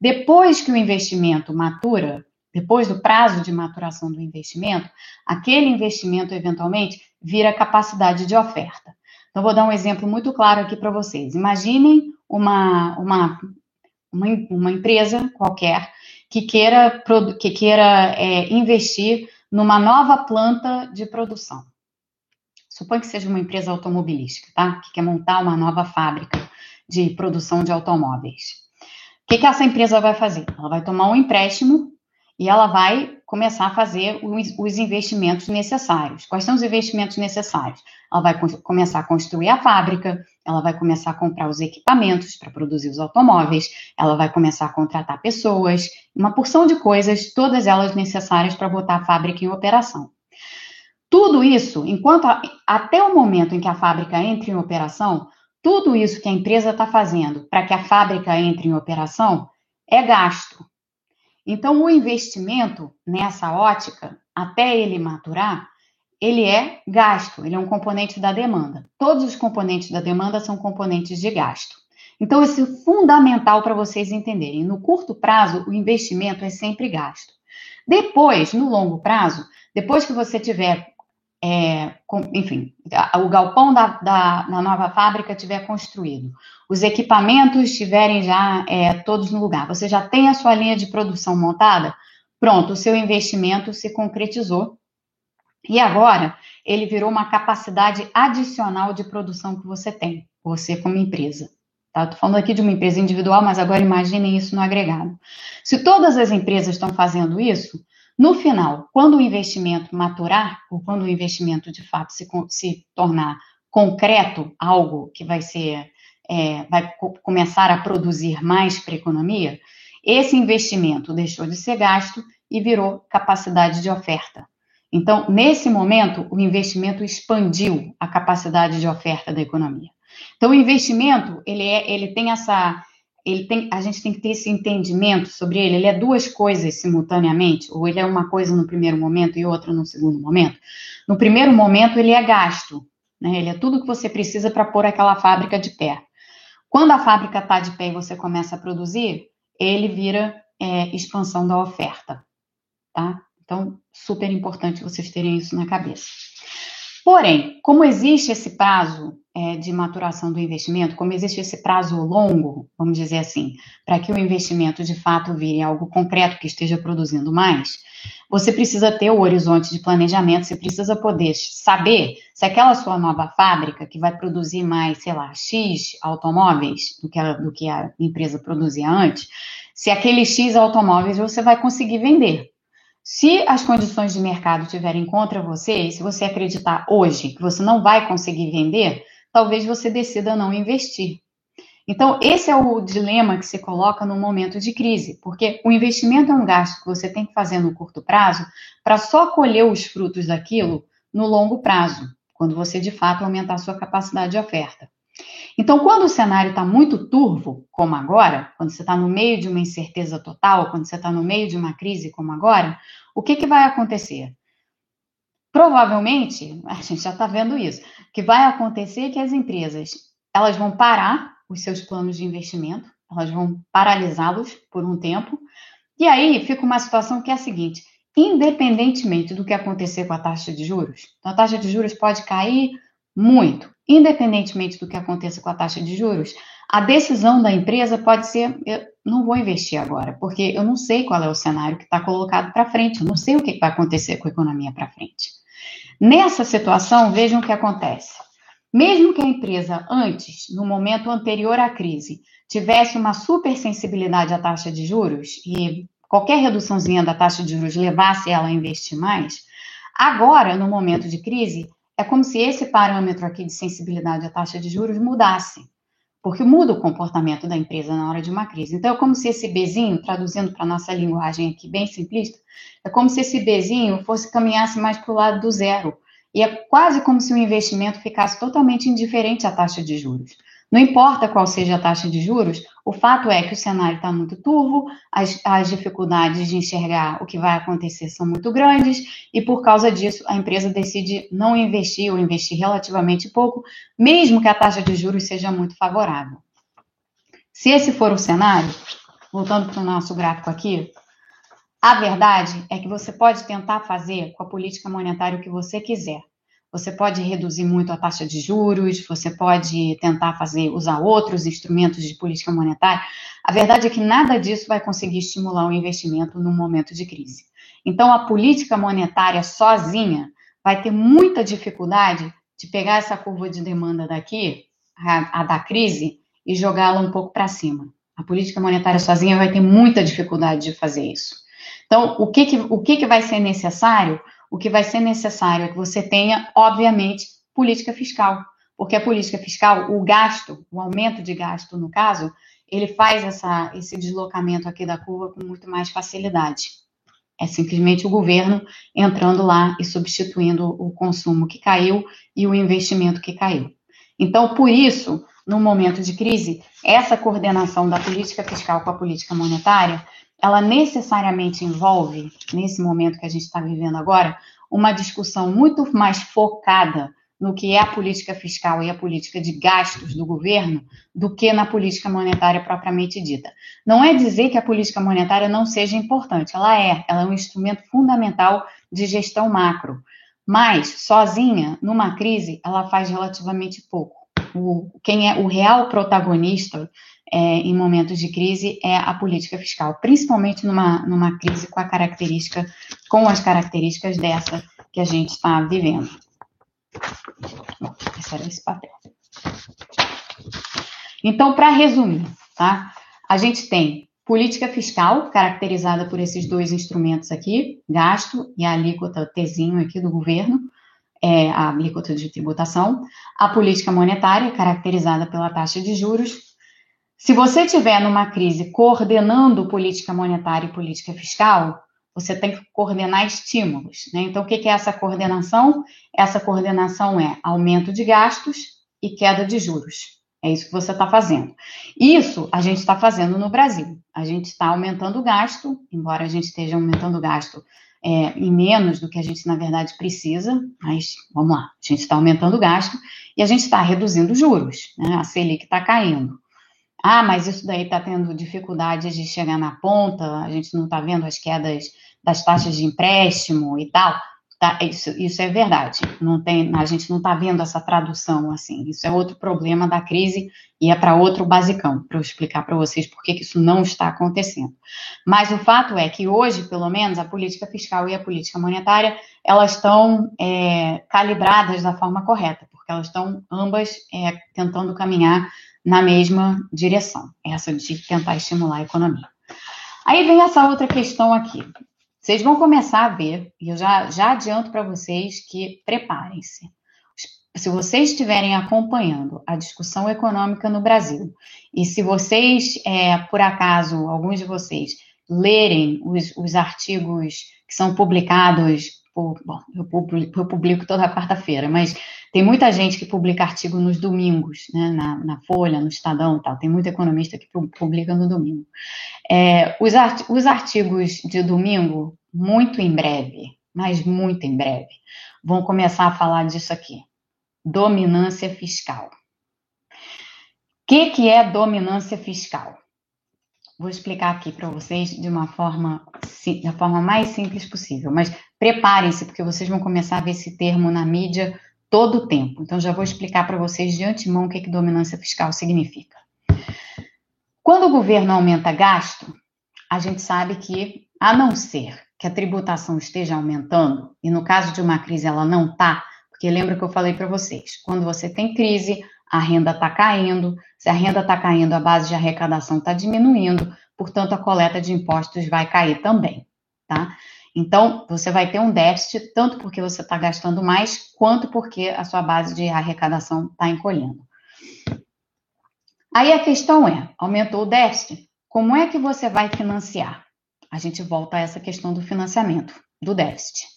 Depois que o investimento matura, depois do prazo de maturação do investimento, aquele investimento eventualmente vira capacidade de oferta. Então, vou dar um exemplo muito claro aqui para vocês. Imaginem uma, uma, uma, uma, empresa qualquer que queira, que queira é, investir numa nova planta de produção. Suponha que seja uma empresa automobilística, tá? Que quer montar uma nova fábrica de produção de automóveis. Que, que essa empresa vai fazer? Ela vai tomar um empréstimo e ela vai começar a fazer os investimentos necessários. Quais são os investimentos necessários? Ela vai começar a construir a fábrica, ela vai começar a comprar os equipamentos para produzir os automóveis, ela vai começar a contratar pessoas, uma porção de coisas, todas elas necessárias para botar a fábrica em operação. Tudo isso, enquanto até o momento em que a fábrica entra em operação, tudo isso que a empresa está fazendo para que a fábrica entre em operação é gasto. Então, o investimento nessa ótica, até ele maturar, ele é gasto, ele é um componente da demanda. Todos os componentes da demanda são componentes de gasto. Então, isso é fundamental para vocês entenderem. No curto prazo, o investimento é sempre gasto. Depois, no longo prazo, depois que você tiver, é, com, enfim, o galpão da, da, da, nova fábrica tiver construído, os equipamentos estiverem já é, todos no lugar, você já tem a sua linha de produção montada, pronto, o seu investimento se concretizou. E agora, ele virou uma capacidade adicional de produção que você tem, você como empresa. Tá? Estou falando aqui de uma empresa individual, mas agora imaginem isso no agregado. Se todas as empresas estão fazendo isso, no final, quando o investimento maturar, ou quando o investimento de fato se, se tornar concreto, algo que vai ser, é, vai co começar a produzir mais para a economia, esse investimento deixou de ser gasto e virou capacidade de oferta. Então, nesse momento, o investimento expandiu a capacidade de oferta da economia. Então, o investimento, ele, é, ele tem essa. Ele tem, a gente tem que ter esse entendimento sobre ele. Ele é duas coisas simultaneamente, ou ele é uma coisa no primeiro momento e outra no segundo momento. No primeiro momento, ele é gasto, né? ele é tudo que você precisa para pôr aquela fábrica de pé. Quando a fábrica está de pé e você começa a produzir, ele vira é, expansão da oferta. Tá? Então, super importante vocês terem isso na cabeça. Porém, como existe esse prazo é, de maturação do investimento, como existe esse prazo longo, vamos dizer assim, para que o investimento de fato vire algo concreto que esteja produzindo mais, você precisa ter o horizonte de planejamento, você precisa poder saber se aquela sua nova fábrica, que vai produzir mais, sei lá, X automóveis do que a, do que a empresa produzia antes, se aquele X automóveis você vai conseguir vender. Se as condições de mercado estiverem contra você, se você acreditar hoje que você não vai conseguir vender, talvez você decida não investir. Então, esse é o dilema que se coloca no momento de crise, porque o investimento é um gasto que você tem que fazer no curto prazo para só colher os frutos daquilo no longo prazo, quando você de fato aumentar a sua capacidade de oferta. Então, quando o cenário está muito turvo, como agora, quando você está no meio de uma incerteza total, quando você está no meio de uma crise como agora, o que, que vai acontecer? Provavelmente, a gente já está vendo isso, que vai acontecer que as empresas elas vão parar os seus planos de investimento, elas vão paralisá-los por um tempo, e aí fica uma situação que é a seguinte: independentemente do que acontecer com a taxa de juros, então a taxa de juros pode cair muito, independentemente do que aconteça com a taxa de juros, a decisão da empresa pode ser: eu não vou investir agora, porque eu não sei qual é o cenário que está colocado para frente, eu não sei o que vai acontecer com a economia para frente. Nessa situação, vejam o que acontece. Mesmo que a empresa, antes, no momento anterior à crise, tivesse uma super sensibilidade à taxa de juros e qualquer reduçãozinha da taxa de juros levasse ela a investir mais, agora, no momento de crise, é como se esse parâmetro aqui de sensibilidade à taxa de juros mudasse, porque muda o comportamento da empresa na hora de uma crise. Então, é como se esse bezinho, traduzindo para a nossa linguagem aqui bem simplista, é como se esse bezinho fosse caminhasse mais para o lado do zero. E é quase como se o investimento ficasse totalmente indiferente à taxa de juros. Não importa qual seja a taxa de juros, o fato é que o cenário está muito turvo, as, as, dificuldades de enxergar o que vai acontecer são muito grandes, e por causa disso a empresa decide não investir ou investir relativamente pouco, mesmo que a taxa de juros seja muito favorável. Se esse for o cenário, voltando para o nosso gráfico aqui, a verdade é que você pode tentar fazer com a política monetária o que você quiser você pode reduzir muito a taxa de juros, você pode tentar fazer usar outros instrumentos de política monetária. A verdade é que nada disso vai conseguir estimular o investimento num momento de crise. Então, a política monetária sozinha vai ter muita dificuldade de pegar essa curva de demanda daqui, a, a da crise, e jogá-la um pouco para cima. A política monetária sozinha vai ter muita dificuldade de fazer isso. Então, o que, que, o que, que vai ser necessário? O que vai ser necessário é que você tenha, obviamente, política fiscal. Porque a política fiscal, o gasto, o aumento de gasto, no caso, ele faz essa, esse deslocamento aqui da curva com muito mais facilidade. É simplesmente o governo entrando lá e substituindo o consumo que caiu e o investimento que caiu. Então, por isso, no momento de crise, essa coordenação da política fiscal com a política monetária ela necessariamente envolve, nesse momento que a gente está vivendo agora, uma discussão muito mais focada no que é a política fiscal e a política de gastos do governo do que na política monetária propriamente dita. Não é dizer que a política monetária não seja importante, ela é, ela é um instrumento fundamental de gestão macro, mas sozinha, numa crise, ela faz relativamente pouco. O, quem é o real protagonista é, em momentos de crise é a política fiscal, principalmente numa, numa crise com a característica, com as características dessa que a gente está vivendo. Bom, esse era esse papel. Então, para resumir, tá? A gente tem política fiscal, caracterizada por esses dois instrumentos aqui, gasto e a alíquota Tzinho aqui do governo, é, a alíquota de tributação, a política monetária, caracterizada pela taxa de juros. Se você tiver numa crise coordenando política monetária e política fiscal, você tem que coordenar estímulos. Né? Então, o que é essa coordenação? Essa coordenação é aumento de gastos e queda de juros. É isso que você está fazendo. Isso a gente está fazendo no Brasil. A gente está aumentando o gasto, embora a gente esteja aumentando o gasto é, em menos do que a gente, na verdade, precisa, mas vamos lá, a gente está aumentando o gasto e a gente está reduzindo os juros. Né? A Selic está caindo. Ah, mas isso daí está tendo dificuldade de chegar na ponta, a gente não está vendo as quedas das taxas de empréstimo e tal. Tá, isso, isso é verdade. Não tem, a gente não está vendo essa tradução assim. Isso é outro problema da crise e é para outro basicão, para eu explicar para vocês por que isso não está acontecendo. Mas o fato é que hoje, pelo menos, a política fiscal e a política monetária elas estão é, calibradas da forma correta, porque elas estão ambas é, tentando caminhar na mesma direção, essa de tentar estimular a economia. Aí vem essa outra questão aqui. Vocês vão começar a ver, e eu já, já adianto para vocês que preparem-se. Se vocês estiverem acompanhando a discussão econômica no Brasil, e se vocês, é, por acaso, alguns de vocês, lerem os, os artigos que são publicados bom, eu publico, eu publico toda quarta-feira, mas tem muita gente que publica artigo nos domingos, né, na, na, Folha, no Estadão tal. Tem muito economista que publica no domingo. É, os, art, os artigos de domingo, muito em breve, mas muito em breve, vão começar a falar disso aqui. Dominância fiscal. O que, que é dominância fiscal? Vou explicar aqui para vocês de uma forma, da forma mais simples possível, mas preparem-se, porque vocês vão começar a ver esse termo na mídia todo o tempo. Então, já vou explicar para vocês de antemão o que, que dominância fiscal significa. Quando o governo aumenta gasto, a gente sabe que, a não ser que a tributação esteja aumentando, e no caso de uma crise ela não está, porque lembra que eu falei para vocês, quando você tem crise, a renda está caindo, se a renda está caindo, a base de arrecadação está diminuindo, portanto, a coleta de impostos vai cair também, tá? Então, você vai ter um déficit, tanto porque você está gastando mais, quanto porque a sua base de arrecadação está encolhendo. Aí a questão é: aumentou o déficit? Como é que você vai financiar? A gente volta a essa questão do financiamento, do déficit.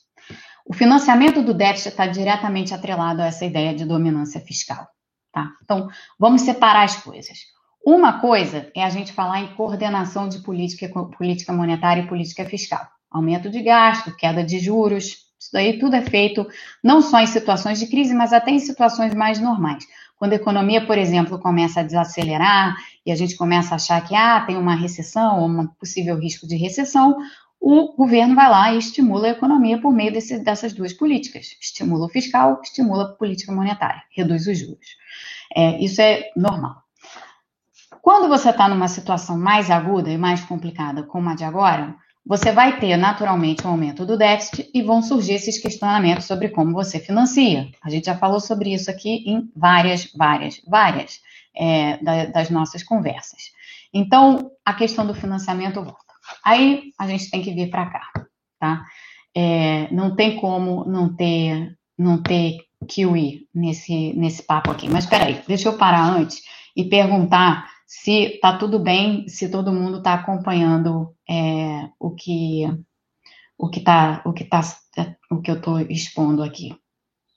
O financiamento do déficit está diretamente atrelado a essa ideia de dominância fiscal. Tá? Então, vamos separar as coisas. Uma coisa é a gente falar em coordenação de política, política monetária e política fiscal aumento de gasto, queda de juros. Isso daí tudo é feito não só em situações de crise, mas até em situações mais normais. Quando a economia, por exemplo, começa a desacelerar e a gente começa a achar que ah, tem uma recessão ou um possível risco de recessão, o governo vai lá e estimula a economia por meio desse, dessas duas políticas. Estimula o fiscal, estimula a política monetária, reduz os juros. É, isso é normal. Quando você está numa situação mais aguda e mais complicada como a de agora, você vai ter naturalmente um aumento do déficit e vão surgir esses questionamentos sobre como você financia. A gente já falou sobre isso aqui em várias, várias, várias é, das nossas conversas. Então, a questão do financiamento volta. Aí a gente tem que vir para cá, tá? É, não tem como não ter, não ter kiwi nesse, nesse papo aqui. Mas espera aí, deixa eu parar antes e perguntar se está tudo bem, se todo mundo está acompanhando é, o que o que tá, o que tá, o que eu estou expondo aqui.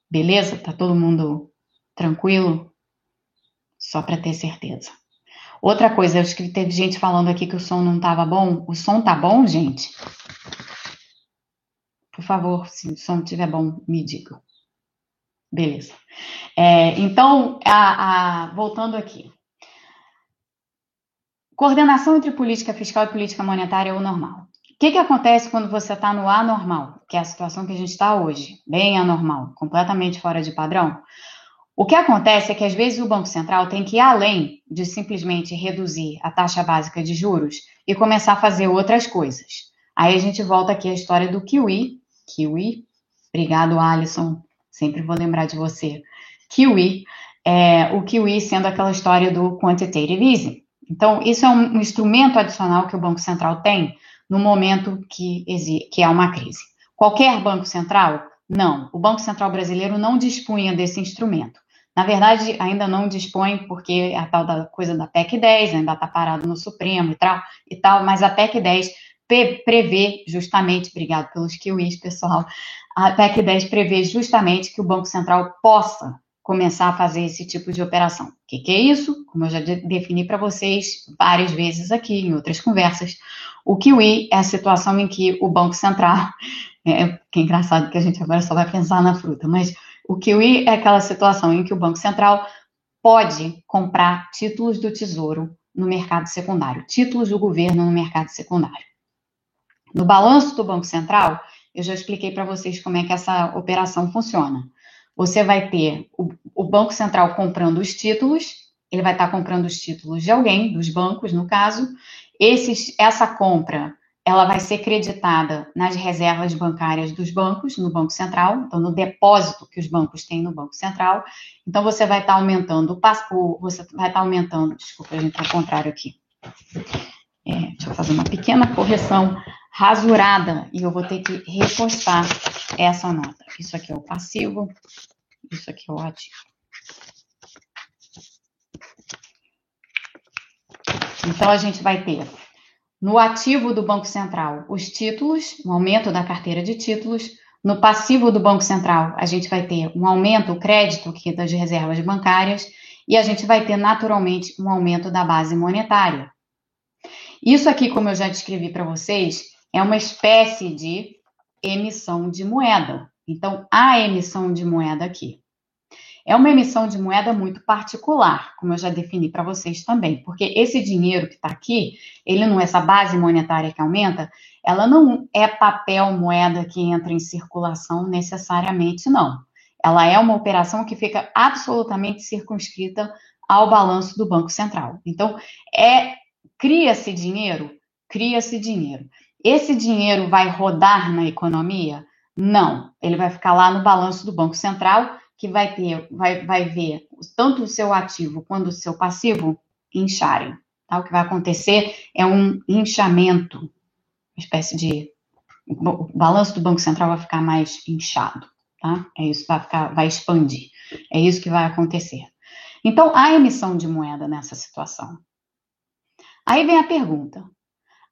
Beleza? Tá todo mundo tranquilo? Só para ter certeza. Outra coisa, acho que teve gente falando aqui que o som não estava bom. O som tá bom, gente? Por favor, se o som estiver bom, me diga. Beleza. É, então, a, a, voltando aqui. Coordenação entre política fiscal e política monetária é o normal. O que, que acontece quando você está no anormal, que é a situação que a gente está hoje, bem anormal, completamente fora de padrão? O que acontece é que às vezes o Banco Central tem que ir além de simplesmente reduzir a taxa básica de juros e começar a fazer outras coisas. Aí a gente volta aqui à história do Kiwi. Kiwi, obrigado, Alisson, sempre vou lembrar de você. Kiwi, é, o Kiwi sendo aquela história do quantitative easing. Então, isso é um instrumento adicional que o Banco Central tem no momento que, que há uma crise. Qualquer banco central? Não. O Banco Central brasileiro não dispunha desse instrumento. Na verdade, ainda não dispõe, porque a tal da coisa da PEC 10 ainda está parado no Supremo e tal, e tal, mas a PEC 10 prevê justamente, obrigado pelos kiwis, pessoal, a PEC 10 prevê justamente que o Banco Central possa começar a fazer esse tipo de operação. O que, que é isso? Como eu já de defini para vocês várias vezes aqui em outras conversas, o kiwi é a situação em que o Banco Central, é, que é engraçado que a gente agora só vai pensar na fruta, mas o kiwi é aquela situação em que o Banco Central pode comprar títulos do Tesouro no mercado secundário, títulos do governo no mercado secundário. No balanço do Banco Central, eu já expliquei para vocês como é que essa operação funciona. Você vai ter o, o Banco Central comprando os títulos, ele vai estar comprando os títulos de alguém, dos bancos, no caso. Esses, essa compra, ela vai ser creditada nas reservas bancárias dos bancos, no Banco Central, então no depósito que os bancos têm no Banco Central. Então você vai estar aumentando o você vai estar aumentando, desculpa, a gente está ao contrário aqui. É, deixa eu fazer uma pequena correção rasurada e eu vou ter que repostar essa nota. Isso aqui é o passivo, isso aqui é o ativo. Então, a gente vai ter no ativo do Banco Central os títulos, um aumento da carteira de títulos. No passivo do Banco Central, a gente vai ter um aumento, o crédito aqui das reservas bancárias, e a gente vai ter naturalmente um aumento da base monetária. Isso aqui, como eu já descrevi para vocês, é uma espécie de emissão de moeda. Então, a emissão de moeda aqui. É uma emissão de moeda muito particular, como eu já defini para vocês também, porque esse dinheiro que está aqui, ele não é essa base monetária que aumenta, ela não é papel moeda que entra em circulação necessariamente, não. Ela é uma operação que fica absolutamente circunscrita ao balanço do Banco Central. Então, é cria-se dinheiro, cria-se dinheiro. Esse dinheiro vai rodar na economia? Não, ele vai ficar lá no balanço do Banco Central, que vai ter, vai, vai ver tanto o seu ativo quanto o seu passivo incharem. Tá? O que vai acontecer é um inchamento, uma espécie de o balanço do Banco Central vai ficar mais inchado, tá? É isso, vai ficar, vai expandir. É isso que vai acontecer. Então, há emissão de moeda nessa situação. Aí vem a pergunta: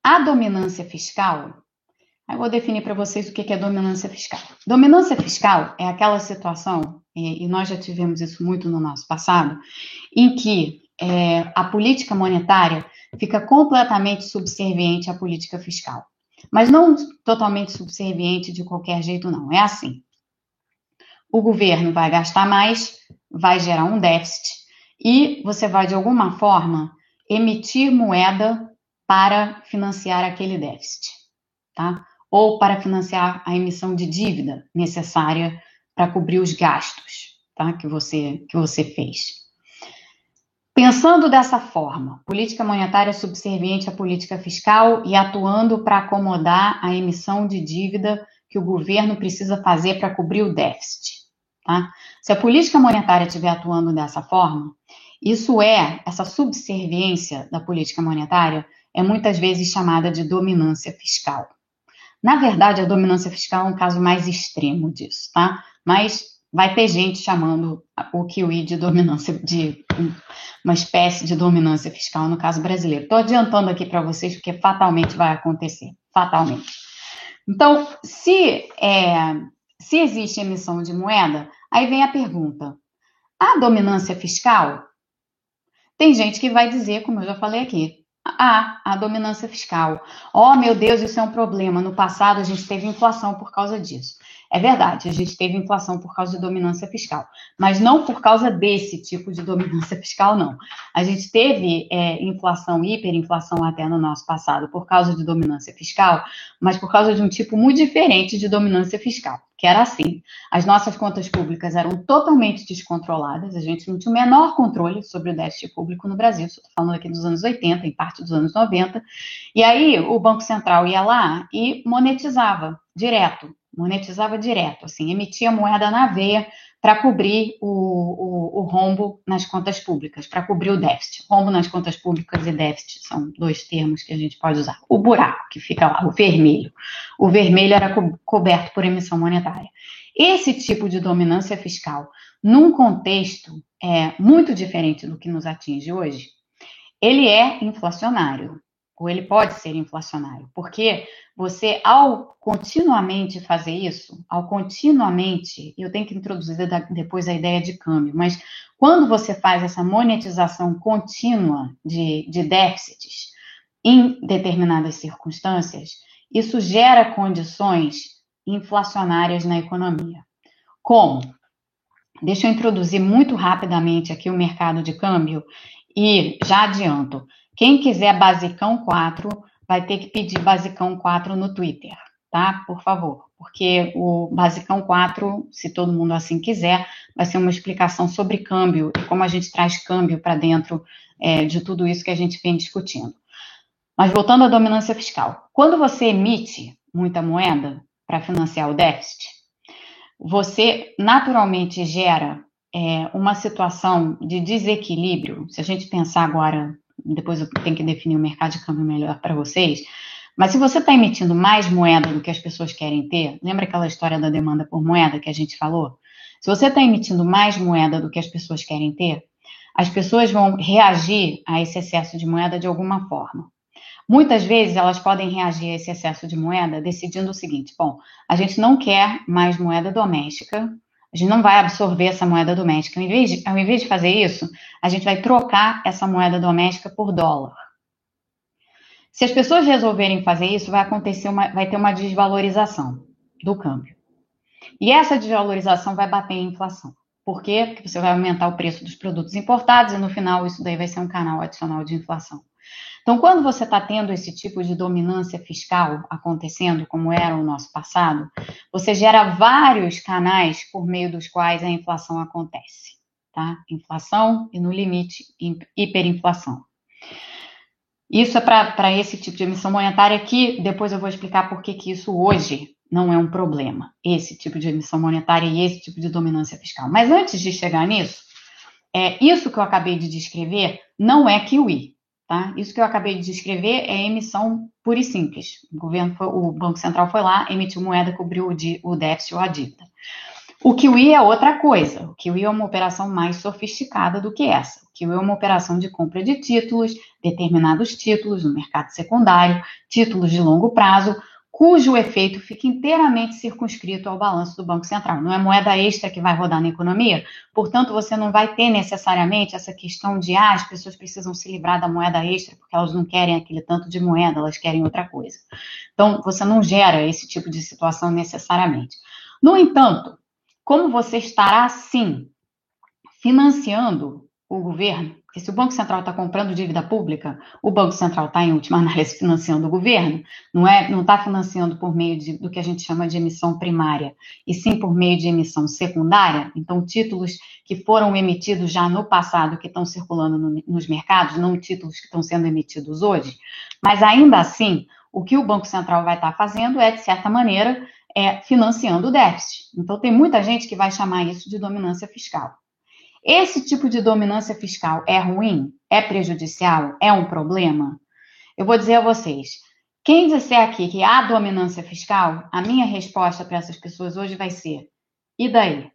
a dominância fiscal, eu vou definir para vocês o que é dominância fiscal. Dominância fiscal é aquela situação, e nós já tivemos isso muito no nosso passado, em que é, a política monetária fica completamente subserviente à política fiscal. Mas não totalmente subserviente de qualquer jeito, não. É assim. O governo vai gastar mais, vai gerar um déficit, e você vai, de alguma forma, emitir moeda para financiar aquele déficit, tá? Ou para financiar a emissão de dívida necessária para cobrir os gastos, tá? Que você que você fez. Pensando dessa forma, política monetária subserviente à política fiscal e atuando para acomodar a emissão de dívida que o governo precisa fazer para cobrir o déficit. Tá? Se a política monetária estiver atuando dessa forma, isso é, essa subserviência da política monetária é muitas vezes chamada de dominância fiscal. Na verdade, a dominância fiscal é um caso mais extremo disso, tá? Mas vai ter gente chamando o kiwi de dominância, de uma espécie de dominância fiscal no caso brasileiro. Estou adiantando aqui para vocês porque fatalmente vai acontecer, fatalmente. Então, se, é, se existe emissão de moeda, aí vem a pergunta: a dominância fiscal? Tem gente que vai dizer, como eu já falei aqui, ah, a dominância fiscal. Oh, meu Deus, isso é um problema. No passado a gente teve inflação por causa disso. É verdade, a gente teve inflação por causa de dominância fiscal, mas não por causa desse tipo de dominância fiscal, não. A gente teve é, inflação, hiperinflação até no nosso passado por causa de dominância fiscal, mas por causa de um tipo muito diferente de dominância fiscal, que era assim: as nossas contas públicas eram totalmente descontroladas, a gente não tinha o menor controle sobre o déficit público no Brasil, estou falando aqui dos anos 80, em parte dos anos 90, e aí o Banco Central ia lá e monetizava direto monetizava direto, assim, emitia moeda na veia para cobrir o, o, o, rombo nas contas públicas, para cobrir o déficit. Rombo nas contas públicas e déficit são dois termos que a gente pode usar. O buraco, que fica lá, o vermelho. O vermelho era co coberto por emissão monetária. Esse tipo de dominância fiscal, num contexto é, muito diferente do que nos atinge hoje, ele é inflacionário ou ele pode ser inflacionário, porque você, ao continuamente fazer isso, ao continuamente, eu tenho que introduzir depois a ideia de câmbio, mas quando você faz essa monetização contínua de, de déficits em determinadas circunstâncias, isso gera condições inflacionárias na economia. Como? Deixa eu introduzir muito rapidamente aqui o mercado de câmbio e já adianto, quem quiser Basicão 4 vai ter que pedir Basicão 4 no Twitter, tá? Por favor, porque o Basicão 4, se todo mundo assim quiser, vai ser uma explicação sobre câmbio e como a gente traz câmbio para dentro é, de tudo isso que a gente vem discutindo. Mas voltando à dominância fiscal, quando você emite muita moeda para financiar o déficit, você naturalmente gera é, uma situação de desequilíbrio. Se a gente pensar agora depois eu tenho que definir o mercado de câmbio melhor para vocês. Mas se você está emitindo mais moeda do que as pessoas querem ter, lembra aquela história da demanda por moeda que a gente falou? Se você está emitindo mais moeda do que as pessoas querem ter, as pessoas vão reagir a esse excesso de moeda de alguma forma. Muitas vezes elas podem reagir a esse excesso de moeda decidindo o seguinte: bom, a gente não quer mais moeda doméstica, a gente não vai absorver essa moeda doméstica. Ao invés, de, ao invés de fazer isso, a gente vai trocar essa moeda doméstica por dólar. Se as pessoas resolverem fazer isso, vai acontecer uma, vai ter uma desvalorização do câmbio. E essa desvalorização vai bater em inflação. Por quê? Porque você vai aumentar o preço dos produtos importados e no final isso daí vai ser um canal adicional de inflação. Então, quando você está tendo esse tipo de dominância fiscal acontecendo, como era o nosso passado, você gera vários canais por meio dos quais a inflação acontece, tá? Inflação e, no limite, hiperinflação. Isso é para esse tipo de emissão monetária que depois eu vou explicar por que, que isso hoje não é um problema, esse tipo de emissão monetária e esse tipo de dominância fiscal. Mas antes de chegar nisso, é, isso que eu acabei de descrever não é QI, Tá? Isso que eu acabei de descrever é emissão pura e simples. O governo, foi, o Banco Central foi lá, emitiu moeda, cobriu o, di, o déficit ou a dívida. O QE é outra coisa. O QE é uma operação mais sofisticada do que essa. O QE é uma operação de compra de títulos, determinados títulos no mercado secundário, títulos de longo prazo, cujo efeito fica inteiramente circunscrito ao balanço do Banco Central. Não é moeda extra que vai rodar na economia, portanto, você não vai ter necessariamente essa questão de ah, as pessoas precisam se livrar da moeda extra porque elas não querem aquele tanto de moeda, elas querem outra coisa. Então, você não gera esse tipo de situação necessariamente. No entanto, como você estará, sim, financiando o governo, se o Banco Central está comprando dívida pública, o Banco Central está, em última análise, financiando o governo, não é, não está financiando por meio de, do que a gente chama de emissão primária, e sim por meio de emissão secundária. Então, títulos que foram emitidos já no passado, que estão circulando no, nos mercados, não títulos que estão sendo emitidos hoje. Mas ainda assim, o que o Banco Central vai estar tá fazendo é, de certa maneira, é, financiando o déficit. Então, tem muita gente que vai chamar isso de dominância fiscal. Esse tipo de dominância fiscal é ruim? É prejudicial? É um problema? Eu vou dizer a vocês: quem disser aqui que há dominância fiscal, a minha resposta para essas pessoas hoje vai ser: e daí?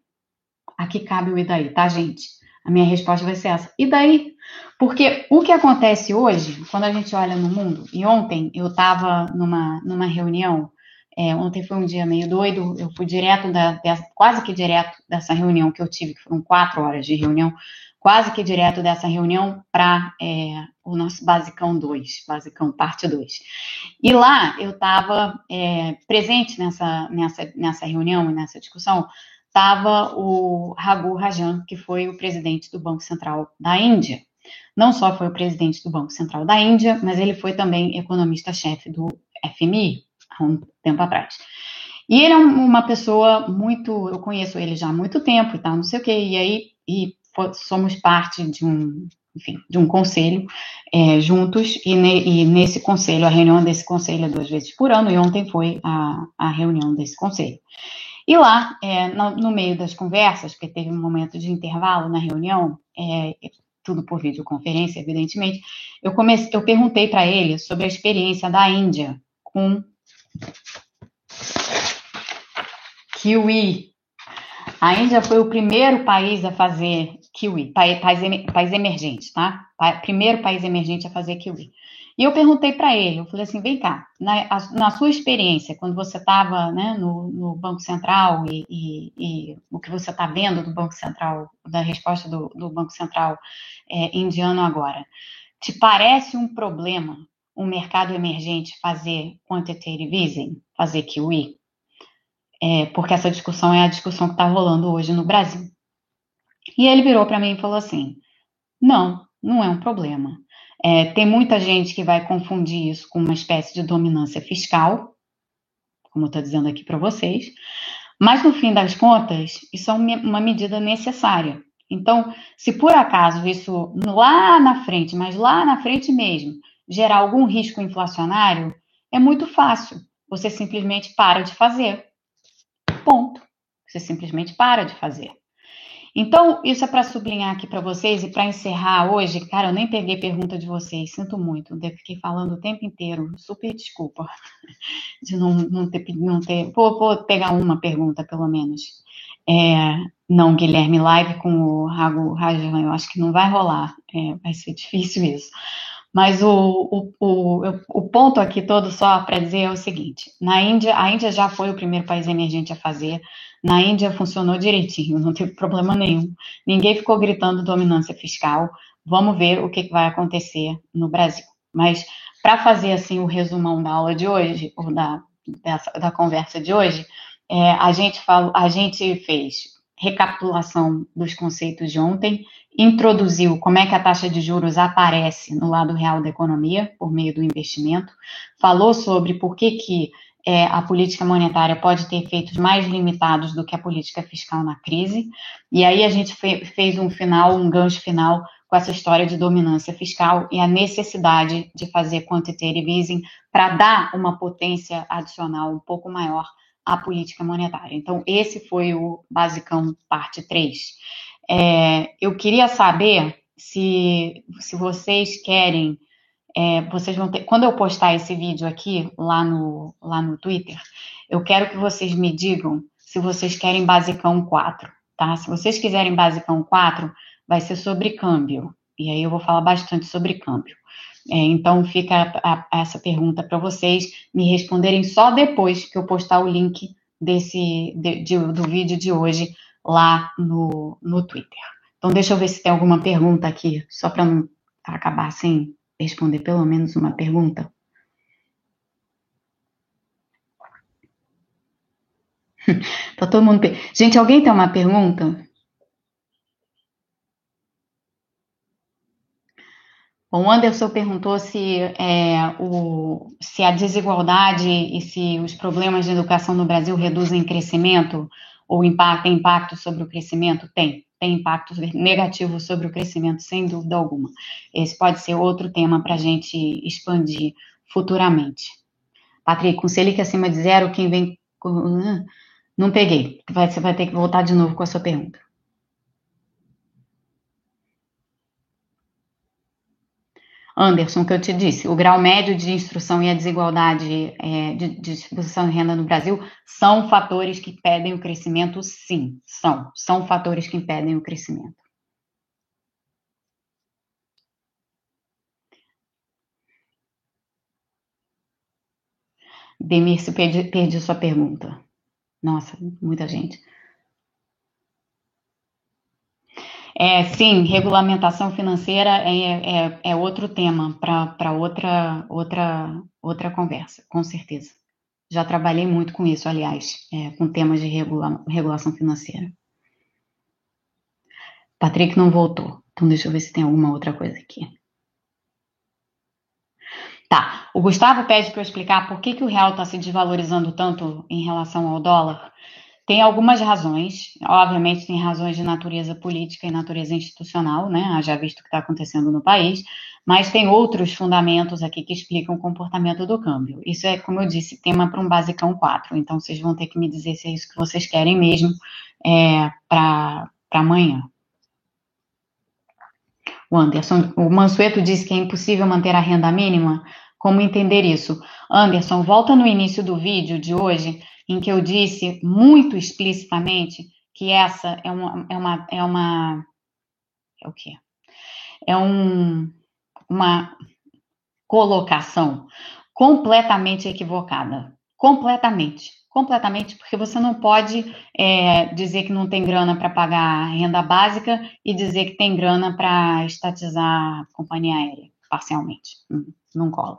Aqui cabe o e daí, tá, gente? A minha resposta vai ser essa. E daí? Porque o que acontece hoje, quando a gente olha no mundo, e ontem eu estava numa, numa reunião É, ontem foi um dia meio doido, eu fui direto, da, quase que direto dessa reunião que eu tive, que foram quatro horas de reunião, quase que direto dessa reunião para é, o nosso Basicão 2, Basicão parte 2. E lá eu estava é, presente nessa, nessa, nessa reunião e nessa discussão, estava o Raghu Rajan, que foi o presidente do Banco Central da Índia. Não só foi o presidente do Banco Central da Índia, mas ele foi também economista-chefe do FMI, há um tempo atrás. E ele é uma pessoa muito, eu conheço ele já há muito tempo e tal, não sei o quê, e aí e somos parte de um, enfim, de um conselho é, juntos, e, ne, e, nesse conselho, a reunião desse conselho é duas vezes por ano, e ontem foi a, a reunião desse conselho. E lá, é, no, no, meio das conversas, porque teve um momento de intervalo na reunião, é, tudo por videoconferência, evidentemente, eu, comecei, eu perguntei para ele sobre a experiência da Índia com kiwi. A Índia foi o primeiro país a fazer kiwi, país, país emergente, tá? Primeiro país emergente a fazer kiwi. E eu perguntei para ele, eu falei assim, vem cá, na, na sua experiência, quando você estava né, no, no, Banco Central e, e, e o que você está vendo do Banco Central, da resposta do, do Banco Central é, indiano agora, te parece um problema um mercado emergente fazer quantitative easing, fazer QE? É, porque essa discussão é a discussão que está rolando hoje no Brasil. E ele virou para mim e falou assim: não, não é um problema. É, tem muita gente que vai confundir isso com uma espécie de dominância fiscal, como eu estou dizendo aqui para vocês, mas no fim das contas, isso é uma medida necessária. Então, se por acaso isso lá na frente, mas lá na frente mesmo, gerar algum risco inflacionário, é muito fácil. Você simplesmente para de fazer. Ponto. Você simplesmente para de fazer. Então, isso é para sublinhar aqui para vocês e para encerrar hoje. Cara, eu nem peguei pergunta de vocês, sinto muito. Eu fiquei falando o tempo inteiro. Super desculpa de não, não ter. Não ter vou, vou pegar uma pergunta, pelo menos. É, não, Guilherme, live com o Rago Rajan, eu acho que não vai rolar. É, vai ser difícil isso. Mas o, o, o, o ponto aqui todo só para dizer é o seguinte: na Índia, a Índia já foi o primeiro país emergente a fazer. Na Índia funcionou direitinho, não teve problema nenhum. Ninguém ficou gritando dominância fiscal. Vamos ver o que, vai acontecer no Brasil. Mas para fazer assim o resumão da aula de hoje, ou da, dessa, da conversa de hoje, é, a, gente falou, a gente fez recapitulação dos conceitos de ontem, introduziu como é que a taxa de juros aparece no lado real da economia, por meio do investimento, falou sobre por que, que é, a política monetária pode ter efeitos mais limitados do que a política fiscal na crise, e aí a gente fe fez um final, um gancho final com essa história de dominância fiscal e a necessidade de fazer quantitative easing para dar uma potência adicional um pouco maior a política monetária. Então, esse foi o basicão parte 3. É, eu queria saber se, se vocês querem, é, vocês vão ter, quando eu postar esse vídeo aqui lá no, lá no Twitter, eu quero que vocês me digam se vocês querem basicão 4, tá? Se vocês quiserem basicão 4, vai ser sobre câmbio. E aí eu vou falar bastante sobre câmbio. É, então, fica a, a, essa pergunta para vocês me responderem só depois que eu postar o link desse, de, de, do vídeo de hoje lá no, no Twitter. Então, deixa eu ver se tem alguma pergunta aqui, só para não acabar sem responder pelo menos uma pergunta. tá todo mundo. Gente, alguém tem uma pergunta? Bom, Anderson perguntou se, é, o, se a desigualdade e se os problemas de educação no Brasil reduzem crescimento ou impacto, impacto sobre o crescimento? Tem, tem impacto negativo sobre o crescimento, sem dúvida alguma. Esse pode ser outro tema para a gente expandir futuramente. Patrick, com Selic acima de zero, quem vem. Não peguei. Você vai ter que voltar de novo com a sua pergunta. Anderson, que eu te disse, o grau médio de instrução e a desigualdade é, de, distribuição de renda no Brasil são fatores que impedem o crescimento, sim, são, são fatores que impedem o crescimento. Demir, se perdi, perdi sua pergunta. Nossa, muita gente. É, sim, regulamentação financeira é, é, é outro tema para outra, outra, outra conversa, com certeza. Já trabalhei muito com isso, aliás, é, com temas de regula, regulação financeira. Patrick não voltou, então deixa eu ver se tem alguma outra coisa aqui. Tá, o Gustavo pede para eu explicar por que, que o real está se desvalorizando tanto em relação ao dólar. Tem algumas razões, obviamente tem razões de natureza política e natureza institucional, né? Já visto o que está acontecendo no país, mas tem outros fundamentos aqui que explicam o comportamento do câmbio. Isso é, como eu disse, tema para um basicão 4. Então vocês vão ter que me dizer se é isso que vocês querem mesmo é, para amanhã. O Anderson, o Mansueto disse que é impossível manter a renda mínima. Como entender isso? Anderson, volta no início do vídeo de hoje em que eu disse muito explicitamente que essa é uma é uma é uma é o quê? É um uma colocação completamente equivocada, completamente, completamente, porque você não pode é, dizer que não tem grana para pagar renda básica e dizer que tem grana para estatizar a companhia aérea parcialmente, não, não cola.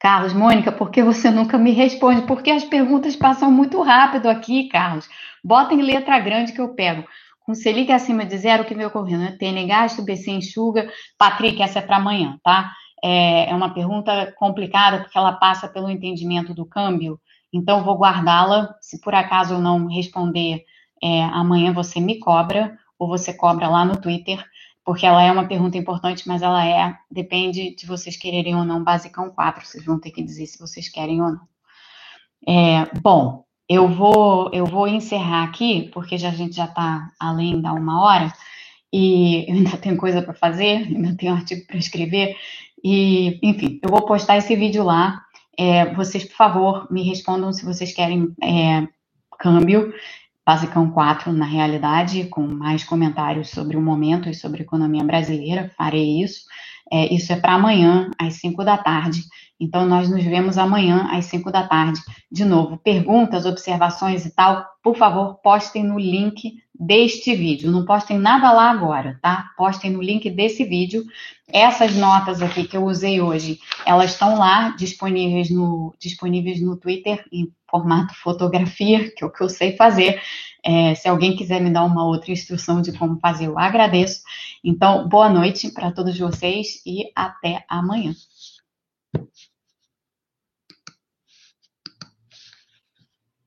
Carlos, Mônica, por que você nunca me responde? Porque as perguntas passam muito rápido aqui, Carlos. Bota em letra grande que eu pego. Com Selic acima de zero, o que vem ocorrendo? Né? TN gasto, BC enxuga. Patrick, essa é para amanhã, tá? É, é uma pergunta complicada porque ela passa pelo entendimento do câmbio. Então, vou guardá-la. Se por acaso eu não responder é, amanhã, você me cobra ou você cobra lá no Twitter porque ela é uma pergunta importante, mas ela é, depende de vocês quererem ou não, basicão 4, vocês vão ter que dizer se vocês querem ou não. É, bom, eu vou, eu vou encerrar aqui, porque já, a gente já está além da uma hora, e eu ainda tenho coisa para fazer, ainda tenho artigo para escrever, e, enfim, eu vou postar esse vídeo lá. É, vocês, por favor, me respondam se vocês querem é, câmbio. Basicão 4, na realidade, com mais comentários sobre o momento e sobre a economia brasileira. Farei isso. É, isso é para amanhã, às 5 da tarde. Então, nós nos vemos amanhã, às 5 da tarde. De novo, perguntas, observações e tal, por favor, postem no link deste vídeo. Não postem nada lá agora, tá? Postem no link desse vídeo. Essas notas aqui que eu usei hoje, elas estão lá disponíveis no, disponíveis no Twitter em formato fotografia, que é o que eu sei fazer. É, se alguém quiser me dar uma outra instrução de como fazer, eu agradeço. Então, boa noite para todos vocês e até amanhã.